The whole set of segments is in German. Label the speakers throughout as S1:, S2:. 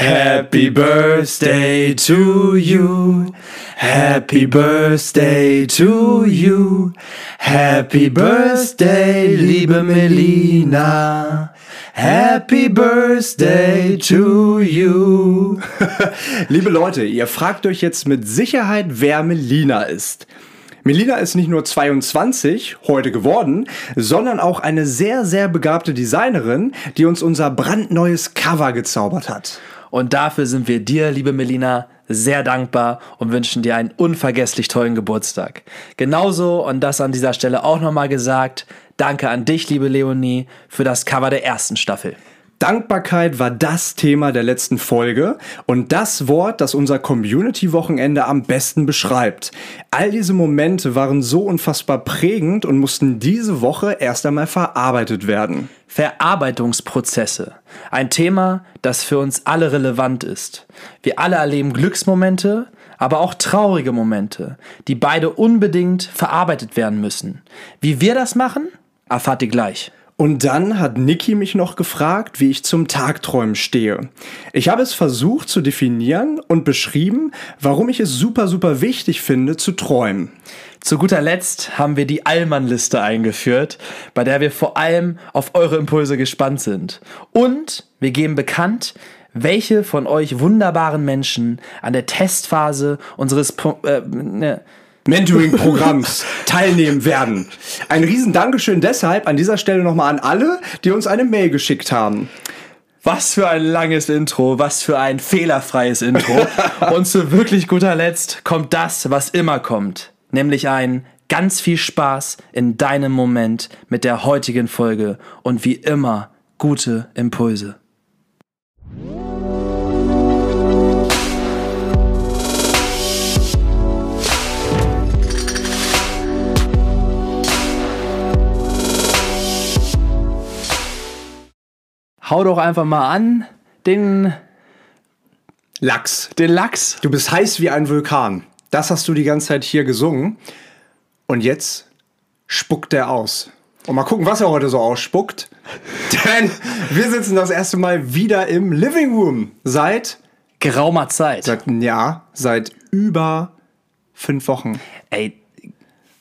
S1: Happy Birthday to you. Happy Birthday to you. Happy Birthday, liebe Melina. Happy Birthday to you. liebe Leute, ihr fragt euch jetzt mit Sicherheit, wer Melina ist. Melina ist nicht nur 22 heute geworden, sondern auch eine sehr, sehr begabte Designerin, die uns unser brandneues Cover gezaubert hat.
S2: Und dafür sind wir dir, liebe Melina, sehr dankbar und wünschen dir einen unvergesslich tollen Geburtstag. Genauso, und das an dieser Stelle auch nochmal gesagt, danke an dich, liebe Leonie, für das Cover der ersten Staffel.
S1: Dankbarkeit war das Thema der letzten Folge und das Wort, das unser Community-Wochenende am besten beschreibt. All diese Momente waren so unfassbar prägend und mussten diese Woche erst einmal verarbeitet werden.
S2: Verarbeitungsprozesse. Ein Thema, das für uns alle relevant ist. Wir alle erleben Glücksmomente, aber auch traurige Momente, die beide unbedingt verarbeitet werden müssen. Wie wir das machen, erfahrt ihr gleich.
S1: Und dann hat Niki mich noch gefragt, wie ich zum Tagträumen stehe. Ich habe es versucht zu definieren und beschrieben, warum ich es super, super wichtig finde, zu träumen.
S2: Zu guter Letzt haben wir die Allmann-Liste eingeführt, bei der wir vor allem auf eure Impulse gespannt sind. Und wir geben bekannt, welche von euch wunderbaren Menschen an der Testphase unseres äh, ne,
S1: Mentoring-Programms teilnehmen werden. Ein riesen Dankeschön deshalb an dieser Stelle nochmal an alle, die uns eine Mail geschickt haben.
S2: Was für ein langes Intro, was für ein fehlerfreies Intro. Und zu wirklich guter Letzt kommt das, was immer kommt, nämlich ein ganz viel Spaß in deinem Moment mit der heutigen Folge und wie immer gute Impulse. Hau doch einfach mal an den
S1: Lachs.
S2: Den Lachs.
S1: Du bist heiß wie ein Vulkan. Das hast du die ganze Zeit hier gesungen. Und jetzt spuckt er aus. Und mal gucken, was er heute so ausspuckt. Denn wir sitzen das erste Mal wieder im Living Room seit
S2: geraumer Zeit.
S1: Seit, ja, seit über fünf Wochen.
S2: Ey,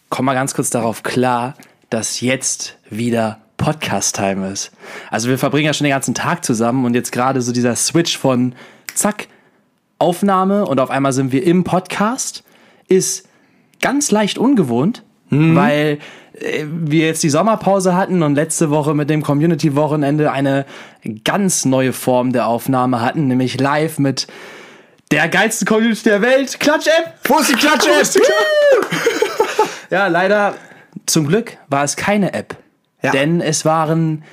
S2: komm mal ganz kurz darauf klar, dass jetzt wieder Podcast-Time ist. Also wir verbringen ja schon den ganzen Tag zusammen und jetzt gerade so dieser Switch von zack, Aufnahme und auf einmal sind wir im Podcast ist ganz leicht ungewohnt, mhm. weil äh, wir jetzt die Sommerpause hatten und letzte Woche mit dem Community-Wochenende eine ganz neue Form der Aufnahme hatten, nämlich live mit der geilsten Community der Welt, Klatsch-App!
S1: Die Klatsch-App?
S2: ja, leider, zum Glück war es keine App. Ja. Denn es waren,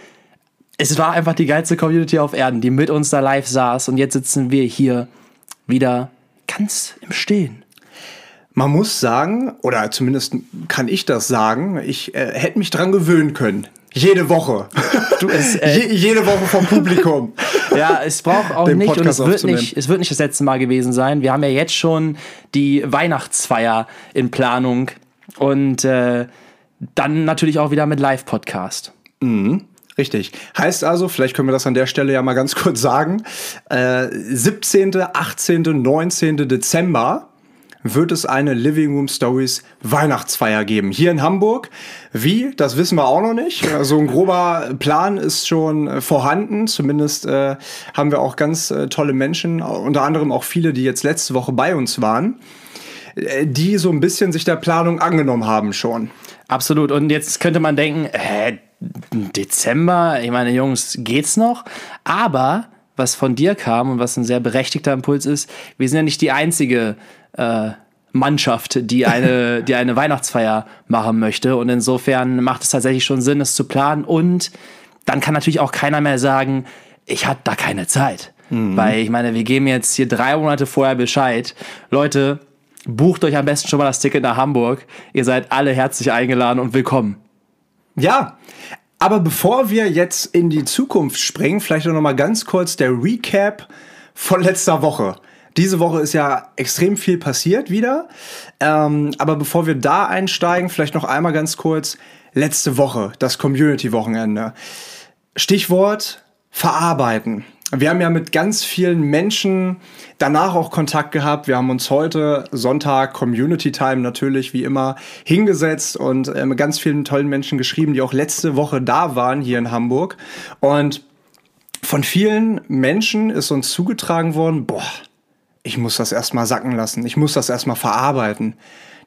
S2: es war einfach die geilste Community auf Erden, die mit uns da live saß. Und jetzt sitzen wir hier wieder ganz im Stehen.
S1: Man muss sagen, oder zumindest kann ich das sagen, ich äh, hätte mich dran gewöhnen können. Jede Woche. Du, es, äh, Je, jede Woche vom Publikum.
S2: ja, es braucht auch nicht und es wird nicht, es wird nicht das letzte Mal gewesen sein. Wir haben ja jetzt schon die Weihnachtsfeier in Planung und äh, dann natürlich auch wieder mit Live-Podcast.
S1: Mhm. Richtig. Heißt also, vielleicht können wir das an der Stelle ja mal ganz kurz sagen, äh, 17., 18., 19. Dezember wird es eine Living Room Stories Weihnachtsfeier geben. Hier in Hamburg. Wie? Das wissen wir auch noch nicht. So also ein grober Plan ist schon vorhanden. Zumindest äh, haben wir auch ganz äh, tolle Menschen, unter anderem auch viele, die jetzt letzte Woche bei uns waren, äh, die so ein bisschen sich der Planung angenommen haben schon.
S2: Absolut. Und jetzt könnte man denken, hä, Dezember, ich meine, Jungs, geht's noch? Aber was von dir kam und was ein sehr berechtigter Impuls ist, wir sind ja nicht die einzige äh, Mannschaft, die eine, die eine Weihnachtsfeier machen möchte. Und insofern macht es tatsächlich schon Sinn, es zu planen. Und dann kann natürlich auch keiner mehr sagen, ich hatte da keine Zeit. Mhm. Weil ich meine, wir geben jetzt hier drei Monate vorher Bescheid. Leute, Bucht euch am besten schon mal das Ticket nach Hamburg. Ihr seid alle herzlich eingeladen und willkommen.
S1: Ja, aber bevor wir jetzt in die Zukunft springen, vielleicht noch mal ganz kurz der Recap von letzter Woche. Diese Woche ist ja extrem viel passiert wieder. Ähm, aber bevor wir da einsteigen, vielleicht noch einmal ganz kurz letzte Woche, das Community-Wochenende. Stichwort verarbeiten. Wir haben ja mit ganz vielen Menschen danach auch Kontakt gehabt. Wir haben uns heute Sonntag Community Time natürlich wie immer hingesetzt und äh, mit ganz vielen tollen Menschen geschrieben, die auch letzte Woche da waren hier in Hamburg. Und von vielen Menschen ist uns zugetragen worden, boah, ich muss das erstmal sacken lassen, ich muss das erstmal verarbeiten.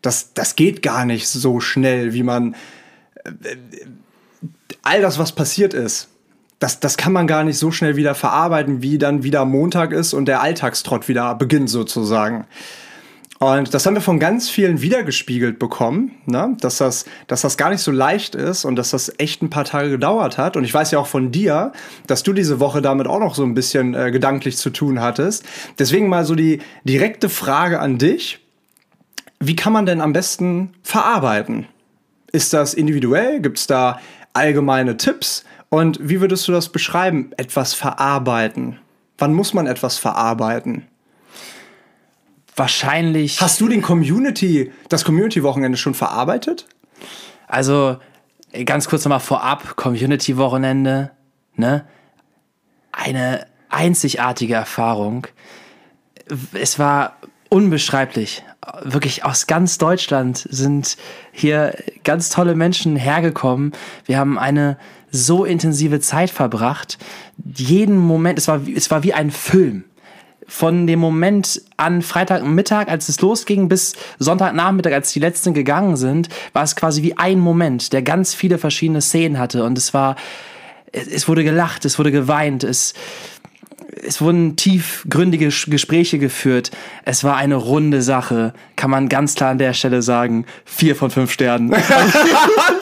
S1: Das, das geht gar nicht so schnell, wie man äh, all das, was passiert ist das, das kann man gar nicht so schnell wieder verarbeiten, wie dann wieder Montag ist und der Alltagstrott wieder beginnt sozusagen. Und das haben wir von ganz vielen wiedergespiegelt bekommen, ne? dass, das, dass das gar nicht so leicht ist und dass das echt ein paar Tage gedauert hat. Und ich weiß ja auch von dir, dass du diese Woche damit auch noch so ein bisschen äh, gedanklich zu tun hattest. Deswegen mal so die direkte Frage an dich. Wie kann man denn am besten verarbeiten? Ist das individuell? Gibt es da allgemeine Tipps? Und wie würdest du das beschreiben, etwas verarbeiten? Wann muss man etwas verarbeiten?
S2: Wahrscheinlich.
S1: Hast du den Community, das Community-Wochenende schon verarbeitet?
S2: Also, ganz kurz nochmal vorab, Community-Wochenende, ne? Eine einzigartige Erfahrung. Es war unbeschreiblich. Wirklich aus ganz Deutschland sind hier ganz tolle Menschen hergekommen. Wir haben eine so intensive Zeit verbracht. Jeden Moment, es war, es war wie ein Film. Von dem Moment an Freitagmittag, als es losging, bis Sonntagnachmittag, als die letzten gegangen sind, war es quasi wie ein Moment, der ganz viele verschiedene Szenen hatte. Und es war, es wurde gelacht, es wurde geweint, es, es wurden tiefgründige Gespräche geführt. Es war eine runde Sache, kann man ganz klar an der Stelle sagen. Vier von fünf Sternen.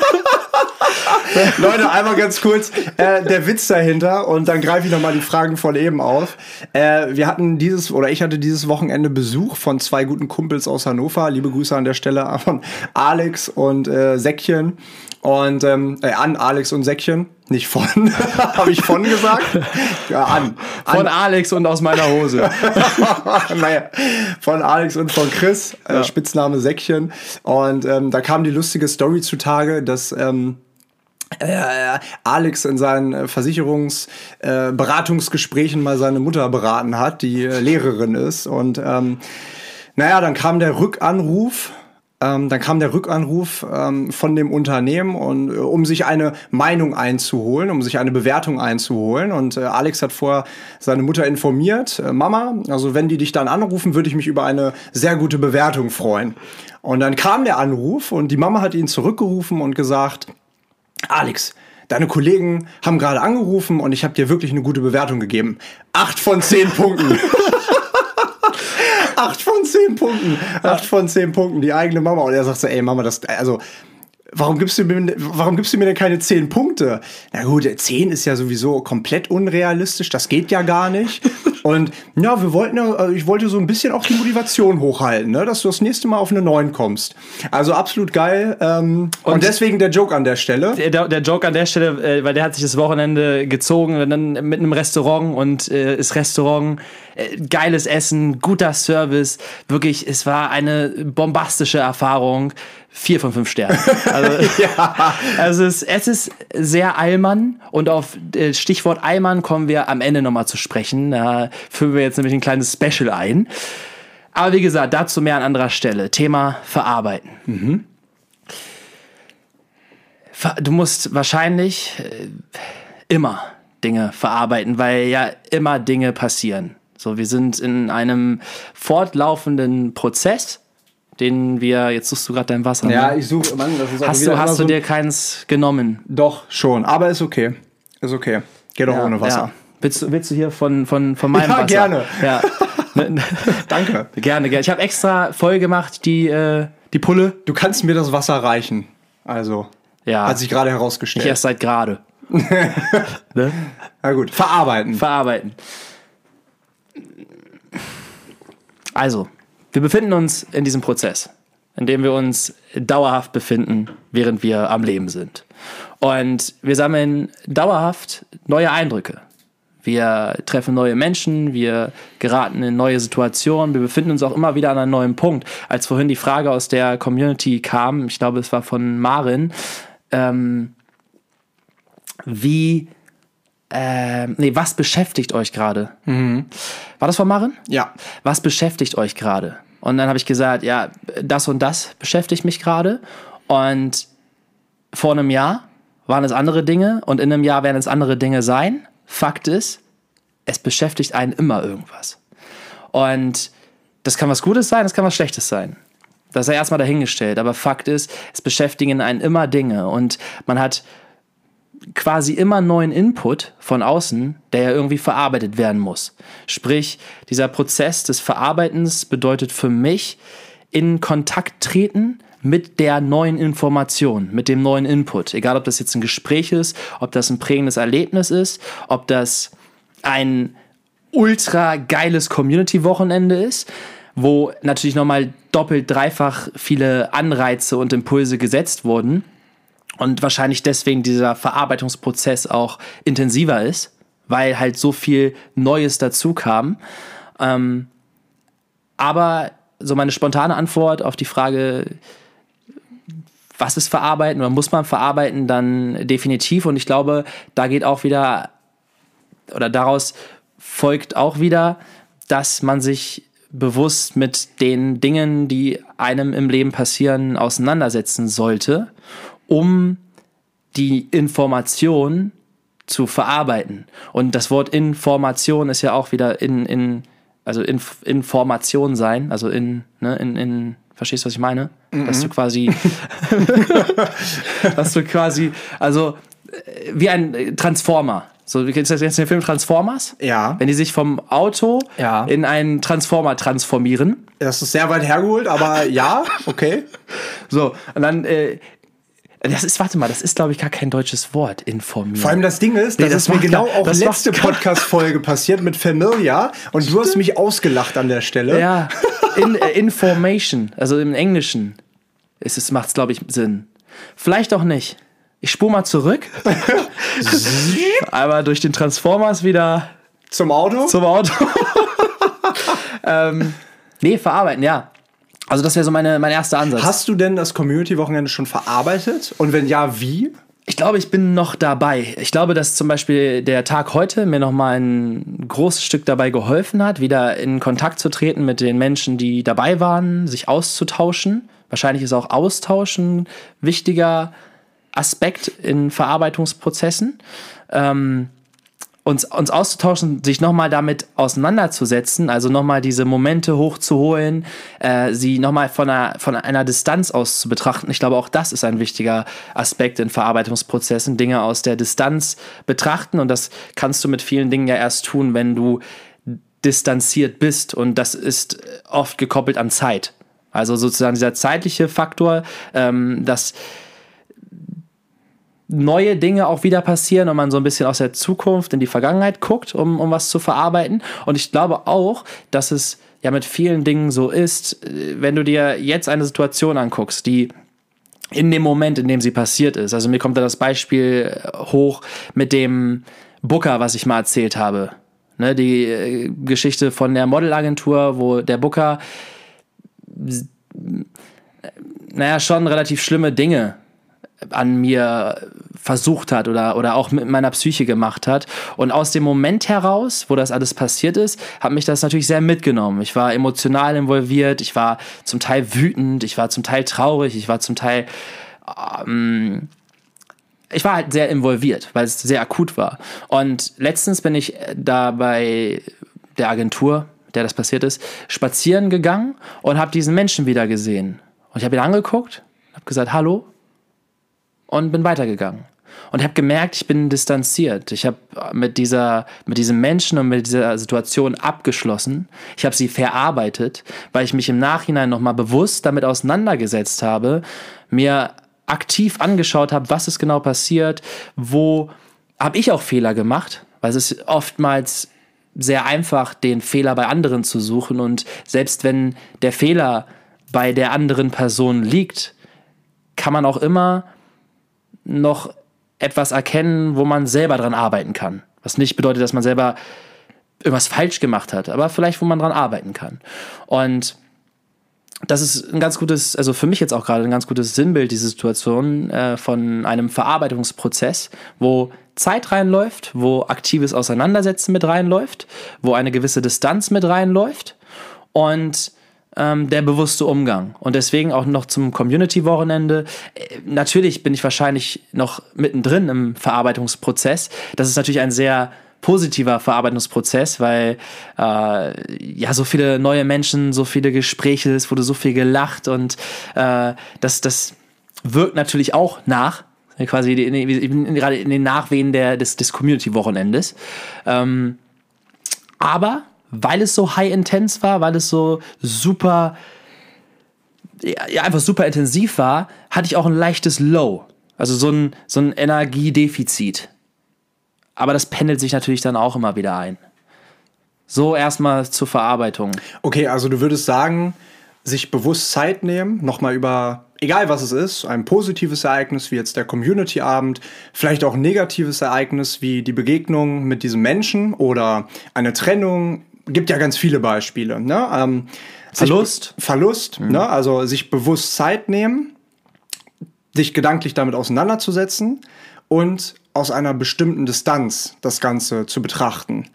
S1: Leute, einmal ganz kurz äh, der Witz dahinter und dann greife ich nochmal die Fragen von eben auf. Äh, wir hatten dieses, oder ich hatte dieses Wochenende Besuch von zwei guten Kumpels aus Hannover. Liebe Grüße an der Stelle von Alex und äh, Säckchen. Und ähm, äh, an Alex und Säckchen, nicht von, habe ich von gesagt?
S2: Ja, an. Von Alex und aus meiner Hose.
S1: naja, von Alex und von Chris, äh, ja. Spitzname Säckchen. Und ähm, da kam die lustige Story zutage, dass ähm, äh, Alex in seinen äh, Versicherungsberatungsgesprächen äh, mal seine Mutter beraten hat, die äh, Lehrerin ist. Und ähm, naja, dann kam der Rückanruf. Ähm, dann kam der Rückanruf ähm, von dem Unternehmen und äh, um sich eine Meinung einzuholen, um sich eine Bewertung einzuholen. Und äh, Alex hat vorher seine Mutter informiert, äh, Mama, also wenn die dich dann anrufen, würde ich mich über eine sehr gute Bewertung freuen. Und dann kam der Anruf und die Mama hat ihn zurückgerufen und gesagt, Alex, deine Kollegen haben gerade angerufen und ich habe dir wirklich eine gute Bewertung gegeben. Acht von zehn Punkten. Acht von zehn Punkten. Acht von zehn Punkten. Die eigene Mama. Und er sagt so, ey Mama, das, also, warum gibst du mir, warum gibst du mir denn keine zehn Punkte? Na gut, zehn ist ja sowieso komplett unrealistisch. Das geht ja gar nicht. Und ja, wir wollten ja, also ich wollte so ein bisschen auch die Motivation hochhalten, ne, dass du das nächste Mal auf eine 9 kommst. Also absolut geil. Ähm, und, und, deswegen der Joke an der Stelle.
S2: Der, der Joke an der Stelle, äh, weil der hat sich das Wochenende gezogen, dann mit einem Restaurant und äh, das Restaurant, geiles Essen, guter Service. Wirklich, es war eine bombastische Erfahrung vier von fünf Sternen. Also, ja. also es, ist, es ist sehr Allmann und auf äh, Stichwort Allmann kommen wir am Ende nochmal zu sprechen. Da führen wir jetzt nämlich ein kleines Special ein. Aber wie gesagt, dazu mehr an anderer Stelle. Thema Verarbeiten. Mhm. Du musst wahrscheinlich äh, immer Dinge verarbeiten, weil ja immer Dinge passieren. So, wir sind in einem fortlaufenden Prozess den wir, jetzt suchst du gerade dein Wasser.
S1: Ja, ne? ich suche, Mann, das
S2: ist auch Hast, du, hast so du dir keins genommen?
S1: Doch, schon, aber ist okay. Ist okay. Geht auch ja, ohne Wasser. Ja.
S2: Willst, du, willst du hier von, von, von meinem ja, Wasser?
S1: Gerne. Ja, gerne.
S2: Danke. Gerne, gerne. Ich habe extra voll gemacht, die, äh, die Pulle.
S1: Du kannst mir das Wasser reichen. Also, ja. hat sich gerade herausgestellt.
S2: Ich erst seit gerade. ne?
S1: Na gut, verarbeiten.
S2: Verarbeiten. Also, wir befinden uns in diesem Prozess, in dem wir uns dauerhaft befinden, während wir am Leben sind. Und wir sammeln dauerhaft neue Eindrücke. Wir treffen neue Menschen, wir geraten in neue Situationen, wir befinden uns auch immer wieder an einem neuen Punkt. Als vorhin die Frage aus der Community kam, ich glaube, es war von Marin, ähm, wie ähm, nee, was beschäftigt euch gerade? War das von Maren?
S1: Ja.
S2: Was beschäftigt euch gerade? Und dann habe ich gesagt, ja, das und das beschäftigt mich gerade. Und vor einem Jahr waren es andere Dinge und in einem Jahr werden es andere Dinge sein. Fakt ist, es beschäftigt einen immer irgendwas. Und das kann was Gutes sein, das kann was Schlechtes sein. Das sei erstmal dahingestellt. Aber Fakt ist, es beschäftigen einen immer Dinge. Und man hat quasi immer neuen Input von außen, der ja irgendwie verarbeitet werden muss. Sprich, dieser Prozess des Verarbeitens bedeutet für mich in Kontakt treten mit der neuen Information, mit dem neuen Input. Egal, ob das jetzt ein Gespräch ist, ob das ein prägendes Erlebnis ist, ob das ein ultra geiles Community-Wochenende ist, wo natürlich nochmal doppelt, dreifach viele Anreize und Impulse gesetzt wurden und wahrscheinlich deswegen dieser Verarbeitungsprozess auch intensiver ist, weil halt so viel Neues dazu kam. Ähm, aber so meine spontane Antwort auf die Frage, was ist verarbeiten oder muss man verarbeiten, dann definitiv. Und ich glaube, da geht auch wieder, oder daraus folgt auch wieder, dass man sich bewusst mit den Dingen, die einem im Leben passieren, auseinandersetzen sollte, um die Information zu verarbeiten. Und das Wort Information ist ja auch wieder in, in also in, Information sein, also in, ne, in, in, verstehst du, was ich meine? Dass du quasi, dass du quasi, also äh, wie ein Transformer. So, du kennst jetzt den Film Transformers?
S1: Ja.
S2: Wenn die sich vom Auto
S1: Ja.
S2: in einen Transformer transformieren.
S1: Das ist sehr weit hergeholt, aber ja, okay.
S2: So, und dann, äh, das ist, warte mal, das ist, glaube ich, gar kein deutsches Wort, informieren.
S1: Vor allem das Ding ist, das,
S2: Nee, das
S1: ist mir genau
S2: gar-
S1: auch
S2: das
S1: letzte Podcast-Folge passiert mit Familia und du hast mich ausgelacht an der Stelle.
S2: Ja, in, äh, Information, also im Englischen ist es, macht es, glaube ich, Sinn. Vielleicht auch nicht. Ich spule mal zurück. Einmal durch den Transformers wieder
S1: Zum Auto?
S2: zum Auto. ähm, nee, verarbeiten, ja. Also das wäre so meine, mein erster Ansatz.
S1: Hast du denn das Community-Wochenende schon verarbeitet? Und wenn ja, wie?
S2: Ich glaube, ich bin noch dabei. Ich glaube, dass zum Beispiel der Tag heute mir noch mal ein großes Stück dabei geholfen hat, wieder in Kontakt zu treten mit den Menschen, die dabei waren, sich auszutauschen. Wahrscheinlich ist auch Austauschen ein wichtiger Aspekt in Verarbeitungsprozessen. Ähm, uns, uns auszutauschen, sich nochmal damit auseinanderzusetzen, also nochmal diese Momente hochzuholen, äh, sie nochmal von einer, von einer Distanz aus zu betrachten. Ich glaube, auch das ist ein wichtiger Aspekt in Verarbeitungsprozessen, Dinge aus der Distanz betrachten. Und das kannst du mit vielen Dingen ja erst tun, wenn du distanziert bist. Und das ist oft gekoppelt an Zeit. Also sozusagen dieser zeitliche Faktor, ähm, dass neue Dinge auch wieder passieren und man so ein bisschen aus der Zukunft in die Vergangenheit guckt, um, um was zu verarbeiten. Und ich glaube auch, dass es ja mit vielen Dingen so ist, wenn du dir jetzt eine Situation anguckst, die in dem Moment, in dem sie passiert ist. Also mir kommt da das Beispiel hoch mit dem Booker, was ich mal erzählt habe. Ne, die äh, Geschichte von der Modelagentur, wo der Booker, naja, schon relativ schlimme Dinge an mir versucht hat oder, oder auch mit meiner Psyche gemacht hat. Und aus dem Moment heraus, wo das alles passiert ist, hat mich das natürlich sehr mitgenommen. Ich war emotional involviert, ich war zum Teil wütend, ich war zum Teil traurig, ich war zum Teil ähm, ich war halt sehr involviert, weil es sehr akut war. Und letztens bin ich da bei der Agentur, der das passiert ist, spazieren gegangen und habe diesen Menschen wieder gesehen. Und ich habe ihn angeguckt, habe gesagt, hallo, und bin weitergegangen. Und habe gemerkt, ich bin distanziert. Ich habe mit, dieser, mit diesem Menschen und mit dieser Situation abgeschlossen. Ich habe sie verarbeitet, weil ich mich im Nachhinein nochmal bewusst damit auseinandergesetzt habe, mir aktiv angeschaut habe, was ist genau passiert, wo habe ich auch Fehler gemacht, weil es ist oftmals sehr einfach, den Fehler bei anderen zu suchen. Und selbst wenn der Fehler bei der anderen Person liegt, kann man auch immer noch etwas erkennen, wo man selber dran arbeiten kann. Was nicht bedeutet, dass man selber irgendwas falsch gemacht hat, aber vielleicht, wo man dran arbeiten kann. Und das ist ein ganz gutes, also für mich jetzt auch gerade ein ganz gutes Sinnbild, diese Situation äh, von einem Verarbeitungsprozess, wo Zeit reinläuft, wo aktives Auseinandersetzen mit reinläuft, wo eine gewisse Distanz mit reinläuft und ähm, der bewusste Umgang. Und deswegen auch noch zum Community-Wochenende. Äh, natürlich bin ich wahrscheinlich noch mittendrin im Verarbeitungsprozess. Das ist natürlich ein sehr positiver Verarbeitungsprozess, weil äh, ja so viele neue Menschen, so viele Gespräche, es wurde so viel gelacht und äh, das, das wirkt natürlich auch nach, quasi in, gerade in den Nachwehen der, des, des Community-Wochenendes. Ähm, aber weil es so high intense war, weil es so super, ja, einfach super intensiv war, hatte ich auch ein leichtes Low. Also so ein, so ein Energiedefizit. Aber das pendelt sich natürlich dann auch immer wieder ein. So erstmal zur Verarbeitung.
S1: Okay, also du würdest sagen, sich bewusst Zeit nehmen, nochmal über, egal was es ist, ein positives Ereignis wie jetzt der Community-Abend, vielleicht auch ein negatives Ereignis wie die Begegnung mit diesem Menschen oder eine Trennung, gibt ja ganz viele Beispiele. Ne? Ähm,
S2: Verlust.
S1: Verlust, mhm. ne? also sich bewusst Zeit nehmen, sich gedanklich damit auseinanderzusetzen und aus einer bestimmten Distanz das Ganze zu betrachten.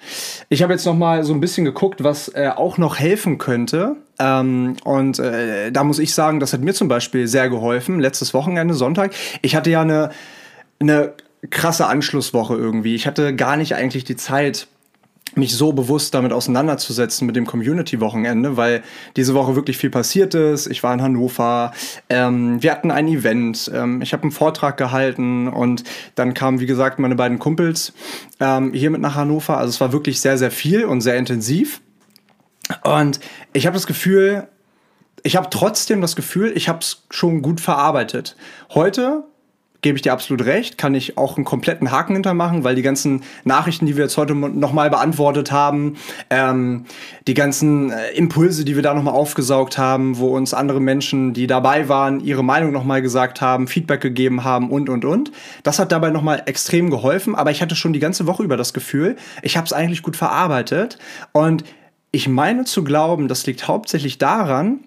S1: Ich habe jetzt noch mal so ein bisschen geguckt, was äh, auch noch helfen könnte. Ähm, und äh, da muss ich sagen, das hat mir zum Beispiel sehr geholfen. Letztes Wochenende, Sonntag. Ich hatte ja eine, eine krasse Anschlusswoche irgendwie. Ich hatte gar nicht eigentlich die Zeit, mich so bewusst damit auseinanderzusetzen mit dem Community-Wochenende, weil diese Woche wirklich viel passiert ist. Ich war in Hannover, ähm, wir hatten ein Event, ähm, ich habe einen Vortrag gehalten und dann kamen, wie gesagt, meine beiden Kumpels ähm, hier mit nach Hannover. Also es war wirklich sehr, sehr viel und sehr intensiv. Und ich habe das Gefühl, ich habe trotzdem das Gefühl, ich habe es schon gut verarbeitet. Heute gebe ich dir absolut recht, kann ich auch einen kompletten Haken hintermachen, weil die ganzen Nachrichten, die wir jetzt heute nochmal beantwortet haben, ähm, die ganzen äh, Impulse, die wir da nochmal aufgesaugt haben, wo uns andere Menschen, die dabei waren, ihre Meinung nochmal gesagt haben, Feedback gegeben haben und, und, und. Das hat dabei nochmal extrem geholfen, aber ich hatte schon die ganze Woche über das Gefühl, ich habe es eigentlich gut verarbeitet und ich meine zu glauben, das liegt hauptsächlich daran,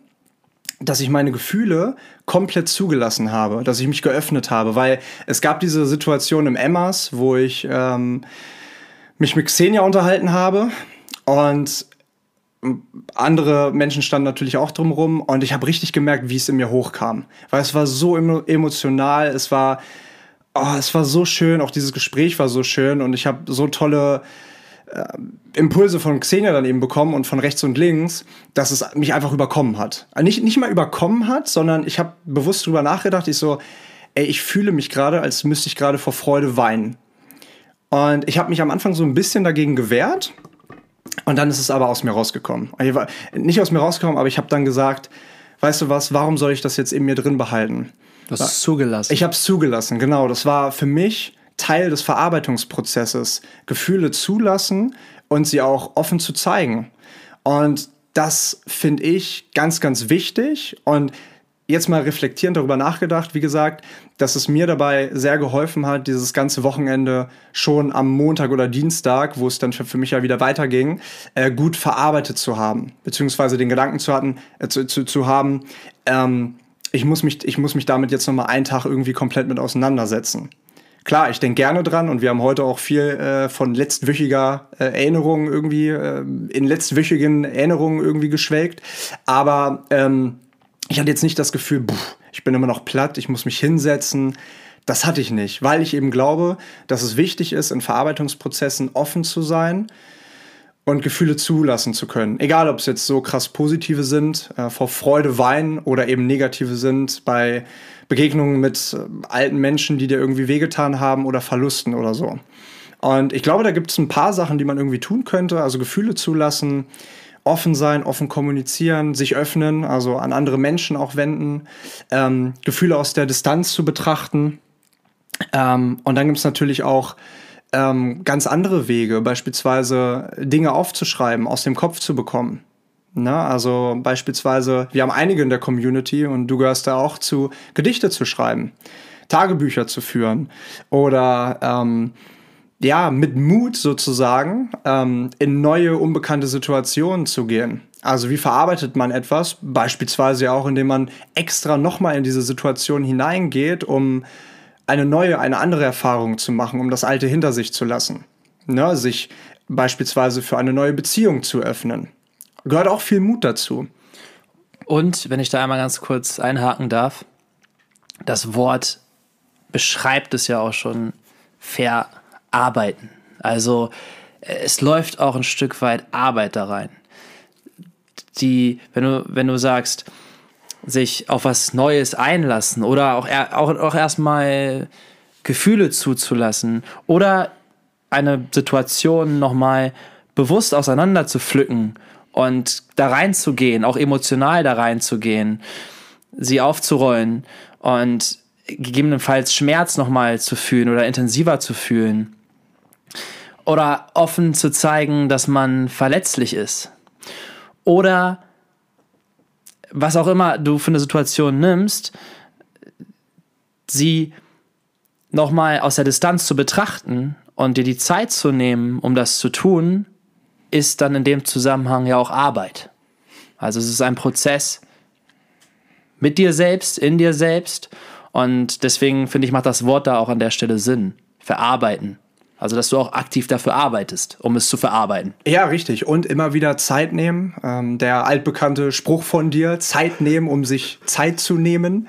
S1: dass ich meine Gefühle komplett zugelassen habe, dass ich mich geöffnet habe, weil es gab diese Situation im Emmas, wo ich ähm, mich mit Xenia unterhalten habe und andere Menschen standen natürlich auch drumherum und ich habe richtig gemerkt, wie es in mir hochkam, weil es war so emotional, es war, oh, es war so schön, auch dieses Gespräch war so schön und ich habe so tolle Impulse von Xenia dann eben bekommen und von rechts und links, dass es mich einfach überkommen hat. Also nicht, nicht mal überkommen hat, sondern ich habe bewusst drüber nachgedacht, ich so, ey, ich fühle mich gerade, als müsste ich gerade vor Freude weinen. Und ich habe mich am Anfang so ein bisschen dagegen gewehrt. Und dann ist es aber aus mir rausgekommen. Nicht aus mir rausgekommen, aber ich habe dann gesagt, weißt du was, warum soll ich das jetzt in mir drin behalten?
S2: Du hast es zugelassen.
S1: Ich habe es zugelassen, genau. Das war für mich Teil des Verarbeitungsprozesses, Gefühle zulassen und sie auch offen zu zeigen. Und das finde ich ganz, ganz wichtig. Und jetzt mal reflektierend darüber nachgedacht, wie gesagt, dass es mir dabei sehr geholfen hat, dieses ganze Wochenende schon am Montag oder Dienstag, wo es dann für mich ja wieder weiterging, äh, gut verarbeitet zu haben, beziehungsweise den Gedanken zu, hatten, äh, zu, zu, zu haben, ähm, ich, muss mich, ich muss mich damit jetzt nochmal einen Tag irgendwie komplett mit auseinandersetzen klar, ich denke gerne dran und wir haben heute auch viel äh, von letztwöchiger äh, Erinnerungen irgendwie, äh, in letztwöchigen Erinnerungen irgendwie geschwelgt. Aber ähm, ich hatte jetzt nicht das Gefühl, pff, ich bin immer noch platt, ich muss mich hinsetzen. Das hatte ich nicht, weil ich eben glaube, dass es wichtig ist, in Verarbeitungsprozessen offen zu sein und Gefühle zulassen zu können. Egal, ob es jetzt so krass positive sind, äh, vor Freude weinen oder eben negative sind bei Begegnungen mit äh, alten Menschen, die dir irgendwie wehgetan haben oder Verlusten oder so. Und ich glaube, da gibt es ein paar Sachen, die man irgendwie tun könnte. Also Gefühle zulassen, offen sein, offen kommunizieren, sich öffnen, also an andere Menschen auch wenden, ähm, Gefühle aus der Distanz zu betrachten. Ähm, und dann gibt es natürlich auch ähm, ganz andere Wege, beispielsweise Dinge aufzuschreiben, aus dem Kopf zu bekommen. Na, also beispielsweise, wir haben einige in der Community und du gehörst da auch zu, Gedichte zu schreiben, Tagebücher zu führen oder ähm, ja, mit Mut sozusagen ähm, in neue, unbekannte Situationen zu gehen. Also wie verarbeitet man etwas? Beispielsweise auch, indem man extra nochmal in diese Situation hineingeht, um eine neue, eine andere Erfahrung zu machen, um das Alte hinter sich zu lassen. Ne? Sich beispielsweise für eine neue Beziehung zu öffnen. Gehört auch viel Mut dazu.
S2: Und wenn ich da einmal ganz kurz einhaken darf, das Wort beschreibt es ja auch schon verarbeiten. Also es läuft auch ein Stück weit Arbeit da rein. Die, wenn du, wenn du sagst, sich auf was Neues einlassen oder auch, auch, auch erstmal Gefühle zuzulassen oder eine Situation nochmal bewusst auseinander zu pflücken und da reinzugehen, auch emotional da reinzugehen, sie aufzurollen und gegebenenfalls Schmerz nochmal zu fühlen oder intensiver zu fühlen. Oder offen zu zeigen, dass man verletzlich ist. Oder was auch immer du für eine Situation nimmst, sie nochmal aus der Distanz zu betrachten und dir die Zeit zu nehmen, um das zu tun, ist dann in dem Zusammenhang ja auch Arbeit. Also es ist ein Prozess mit dir selbst, in dir selbst. Und deswegen finde ich, macht das Wort da auch an der Stelle Sinn. Verarbeiten. Also, dass du auch aktiv dafür arbeitest, um es zu verarbeiten.
S1: Ja, richtig. Und immer wieder Zeit nehmen. Ähm, der altbekannte Spruch von dir, Zeit nehmen, um sich Zeit zu nehmen.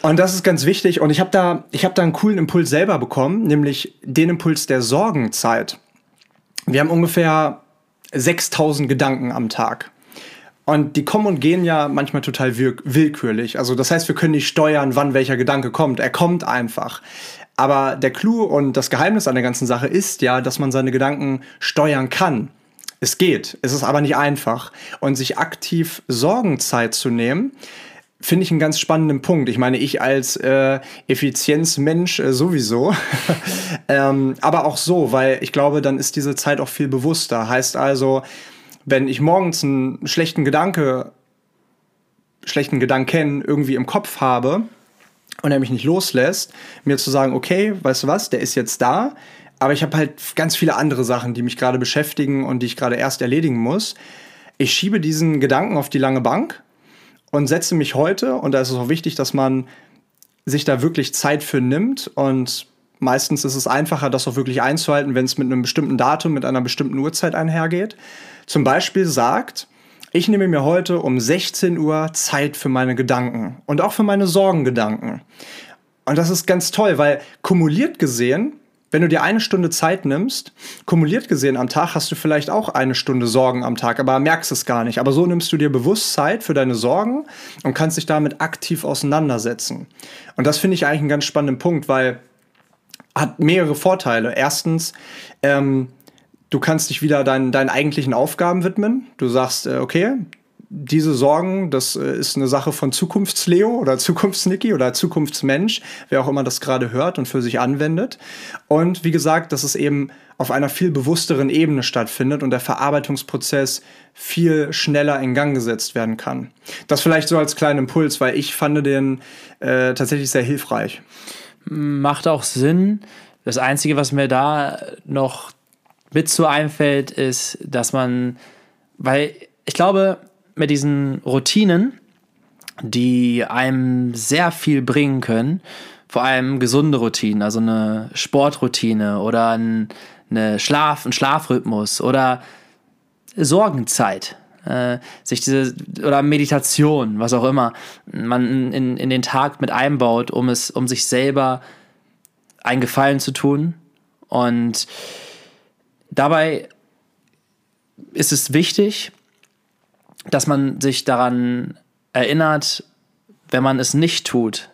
S1: Und das ist ganz wichtig. Und ich habe da, hab da einen coolen Impuls selber bekommen, nämlich den Impuls der Sorgenzeit. Wir haben ungefähr 6000 Gedanken am Tag. Und die kommen und gehen ja manchmal total willkürlich. Also das heißt, wir können nicht steuern, wann welcher Gedanke kommt. Er kommt einfach. Aber der Clou und das Geheimnis an der ganzen Sache ist ja, dass man seine Gedanken steuern kann. Es geht, es ist aber nicht einfach. Und sich aktiv Sorgenzeit zu nehmen, finde ich einen ganz spannenden Punkt. Ich meine, ich als äh, Effizienzmensch äh, sowieso, ähm, aber auch so, weil ich glaube, dann ist diese Zeit auch viel bewusster. Heißt also, wenn ich morgens einen schlechten Gedanke, schlechten Gedanken irgendwie im Kopf habe und er mich nicht loslässt, mir zu sagen, okay, weißt du was, der ist jetzt da, aber ich habe halt ganz viele andere Sachen, die mich gerade beschäftigen und die ich gerade erst erledigen muss. Ich schiebe diesen Gedanken auf die lange Bank und setze mich heute, und da ist es auch wichtig, dass man sich da wirklich Zeit für nimmt und meistens ist es einfacher, das auch wirklich einzuhalten, wenn es mit einem bestimmten Datum, mit einer bestimmten Uhrzeit einhergeht. Zum Beispiel sagt, ich nehme mir heute um 16 Uhr Zeit für meine Gedanken und auch für meine Sorgengedanken. Und das ist ganz toll, weil kumuliert gesehen wenn du dir eine Stunde Zeit nimmst, kumuliert gesehen am Tag hast du vielleicht auch eine Stunde Sorgen am Tag, aber merkst es gar nicht. Aber so nimmst du dir bewusst Zeit für deine Sorgen und kannst dich damit aktiv auseinandersetzen. Und das finde ich eigentlich einen ganz spannenden Punkt, weil hat mehrere Vorteile. Erstens, ähm, du kannst dich wieder deinen, deinen eigentlichen Aufgaben widmen. Du sagst, äh, okay, diese Sorgen, das äh, ist eine Sache von Zukunftsleo oder Zukunftsniki oder Zukunftsmensch, wer auch immer das gerade hört und für sich anwendet. Und wie gesagt, dass es eben auf einer viel bewussteren Ebene stattfindet und der Verarbeitungsprozess viel schneller in Gang gesetzt werden kann. Das vielleicht so als kleinen Impuls, weil ich fand den äh, tatsächlich sehr hilfreich.
S2: Macht auch Sinn. Das Einzige, was mir da noch mit zu einfällt, ist, dass man, weil ich glaube, mit diesen Routinen, die einem sehr viel bringen können. Vor allem gesunde Routinen, also eine Sportroutine oder ein, eine Schlaf, ein Schlafrhythmus oder Sorgenzeit. Äh, sich diese oder Meditation, was auch immer, man in, in den Tag mit einbaut, um es, um sich selber einen Gefallen zu tun. Und dabei ist es wichtig, dass man sich daran erinnert, wenn man es nicht tut,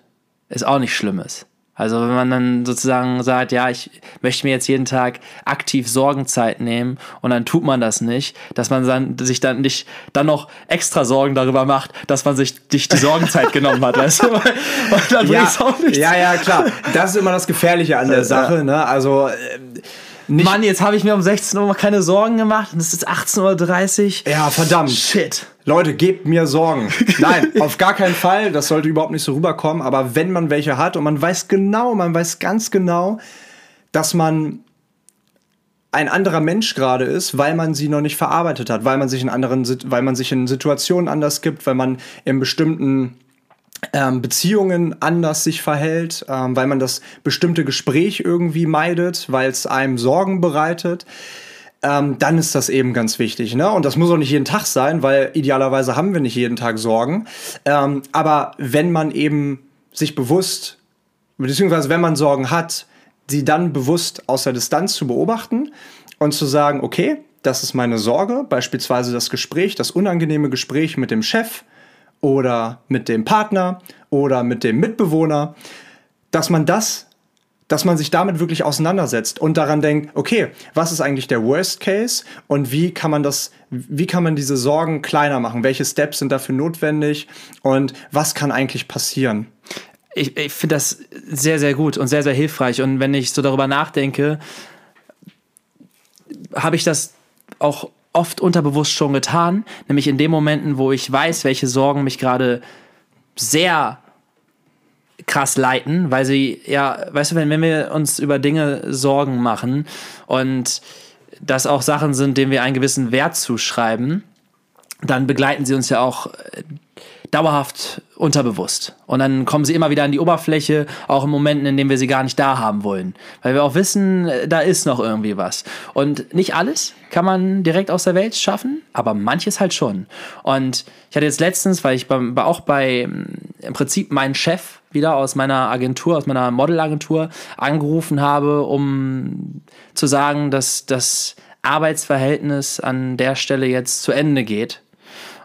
S2: ist auch nicht Schlimmes. Also wenn man dann sozusagen sagt, ja, ich möchte mir jetzt jeden Tag aktiv Sorgenzeit nehmen und dann tut man das nicht, dass man dann, sich dann nicht dann noch extra Sorgen darüber macht, dass man sich die Sorgenzeit genommen hat, weißt du? Und
S1: dann ja, auch nichts. ja, ja, klar. Das ist immer das Gefährliche an der Sache. Ne? Also äh,
S2: nicht Mann, jetzt habe ich mir um 16 Uhr keine Sorgen gemacht und es ist 18.30
S1: Uhr. Ja, verdammt.
S2: Shit.
S1: Leute, gebt mir Sorgen. Nein, auf gar keinen Fall. Das sollte überhaupt nicht so rüberkommen. Aber wenn man welche hat und man weiß genau, man weiß ganz genau, dass man ein anderer Mensch gerade ist, weil man sie noch nicht verarbeitet hat, weil man sich in anderen, weil man sich in Situationen anders gibt, weil man in bestimmten ähm, Beziehungen anders sich verhält, ähm, weil man das bestimmte Gespräch irgendwie meidet, weil es einem Sorgen bereitet. Ähm, dann ist das eben ganz wichtig. Ne? Und das muss auch nicht jeden Tag sein, weil idealerweise haben wir nicht jeden Tag Sorgen. Ähm, aber wenn man eben sich bewusst, beziehungsweise wenn man Sorgen hat, sie dann bewusst aus der Distanz zu beobachten und zu sagen, okay, das ist meine Sorge, beispielsweise das Gespräch, das unangenehme Gespräch mit dem Chef oder mit dem Partner oder mit dem Mitbewohner, dass man das, dass man sich damit wirklich auseinandersetzt und daran denkt, okay, was ist eigentlich der Worst Case und wie kann man das, wie kann man diese Sorgen kleiner machen? Welche Steps sind dafür notwendig und was kann eigentlich passieren?
S2: ich, ich finde das sehr, sehr gut und sehr, sehr hilfreich. Und wenn ich so darüber nachdenke, habe ich das auch oft unterbewusst schon getan, nämlich in den Momenten, wo ich weiß, welche Sorgen mich gerade sehr krass leiten, weil sie, ja, weißt du, wenn, wenn wir uns über Dinge Sorgen machen und das auch Sachen sind, denen wir einen gewissen Wert zuschreiben, dann begleiten sie uns ja auch dauerhaft unterbewusst. Und dann kommen sie immer wieder an die Oberfläche, auch in Momenten, in denen wir sie gar nicht da haben wollen. Weil wir auch wissen, da ist noch irgendwie was. Und nicht alles kann man direkt aus der Welt schaffen, aber manches halt schon. Und ich hatte jetzt letztens, weil ich beim, auch bei mm, im Prinzip meinen Chef wieder aus meiner Agentur, aus meiner Modelagentur angerufen habe, um zu sagen, dass das Arbeitsverhältnis an der Stelle jetzt zu Ende geht.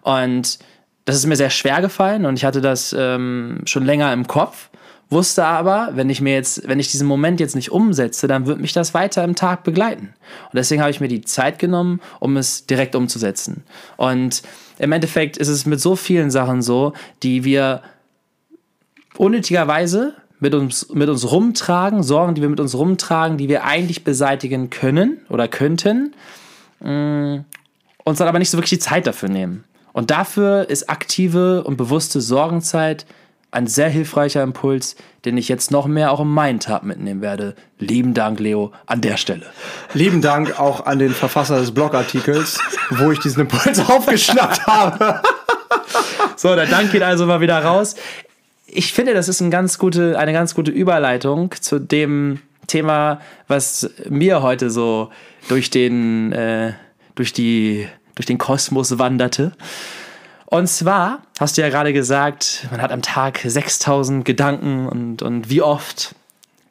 S2: Und das ist mir sehr schwer gefallen und ich hatte das ähm, schon länger im Kopf, wusste aber, wenn ich mir jetzt, wenn ich diesen Moment jetzt nicht umsetze, dann wird mich das weiter im Tag begleiten. Und deswegen habe ich mir die Zeit genommen, um es direkt umzusetzen. Und im Endeffekt ist es mit so vielen Sachen so, die wir unnötigerweise mit uns, mit uns rumtragen, Sorgen, die wir mit uns rumtragen, die wir eigentlich beseitigen können oder könnten, mm, uns dann aber nicht so wirklich die Zeit dafür nehmen. Und dafür ist aktive und bewusste Sorgenzeit ein sehr hilfreicher Impuls, den ich jetzt noch mehr auch in meinen Tag mitnehmen werde. Lieben Dank, Leo, an der Stelle.
S1: Lieben Dank auch an den Verfasser des Blogartikels, wo ich diesen Impuls aufgeschnappt habe.
S2: so, der Dank geht also mal wieder raus. Ich finde, das ist ein ganz gute, eine ganz gute Überleitung zu dem Thema, was mir heute so durch den, äh, durch die durch den Kosmos wanderte. Und zwar hast du ja gerade gesagt, man hat am Tag 6000 Gedanken und, und wie oft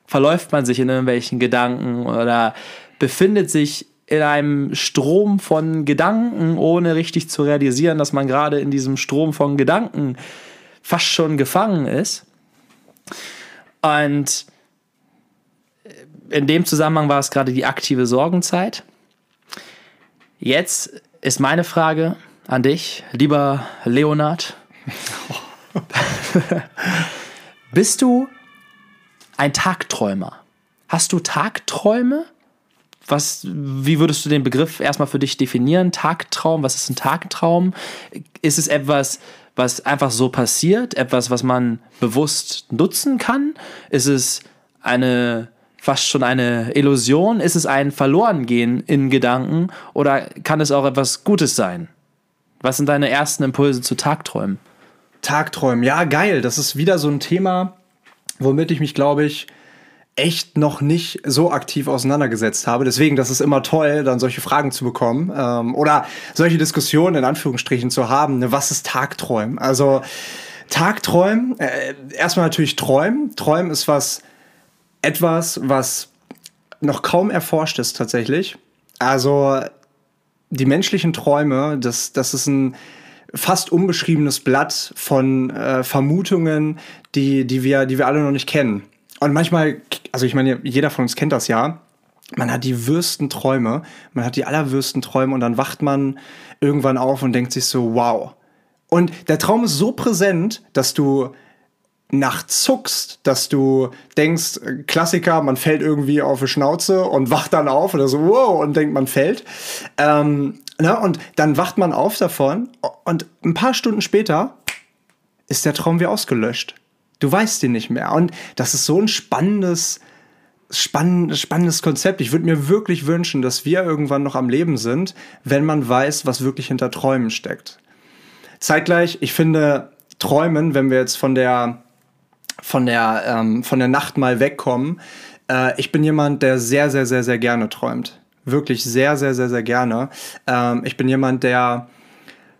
S2: verläuft man sich in irgendwelchen Gedanken oder befindet sich in einem Strom von Gedanken, ohne richtig zu realisieren, dass man gerade in diesem Strom von Gedanken fast schon gefangen ist. Und in dem Zusammenhang war es gerade die aktive Sorgenzeit. Jetzt ist meine Frage an dich, lieber Leonard. Bist du ein Tagträumer? Hast du Tagträume? Was, wie würdest du den Begriff erstmal für dich definieren? Tagtraum, was ist ein Tagtraum? Ist es etwas, was einfach so passiert? Etwas, was man bewusst nutzen kann? Ist es eine fast schon eine Illusion? Ist es ein Verlorengehen in Gedanken oder kann es auch etwas Gutes sein? Was sind deine ersten Impulse zu Tagträumen?
S1: Tagträumen, ja, geil. Das ist wieder so ein Thema, womit ich mich, glaube ich, echt noch nicht so aktiv auseinandergesetzt habe. Deswegen, das ist immer toll, dann solche Fragen zu bekommen ähm, oder solche Diskussionen in Anführungsstrichen zu haben. Ne? Was ist Tagträumen? Also Tagträumen, äh, erstmal natürlich Träumen. Träumen ist was etwas, was noch kaum erforscht ist tatsächlich. Also die menschlichen Träume, das, das ist ein fast unbeschriebenes Blatt von äh, Vermutungen, die, die, wir, die wir alle noch nicht kennen. Und manchmal, also ich meine, jeder von uns kennt das ja. Man hat die würsten Träume, man hat die allerwürsten Träume und dann wacht man irgendwann auf und denkt sich so, wow. Und der Traum ist so präsent, dass du nachts zuckst, dass du denkst, Klassiker, man fällt irgendwie auf die Schnauze und wacht dann auf oder so, wow, und denkt, man fällt. Ähm, ne, und dann wacht man auf davon und ein paar Stunden später ist der Traum wie ausgelöscht. Du weißt ihn nicht mehr. Und das ist so ein spannendes spann spannendes Konzept. Ich würde mir wirklich wünschen, dass wir irgendwann noch am Leben sind, wenn man weiß, was wirklich hinter Träumen steckt. Zeitgleich, ich finde, Träumen, wenn wir jetzt von der, von der, ähm, von der Nacht mal wegkommen, äh, ich bin jemand, der sehr, sehr, sehr, sehr gerne träumt. Wirklich sehr, sehr, sehr, sehr gerne. Ähm, ich bin jemand, der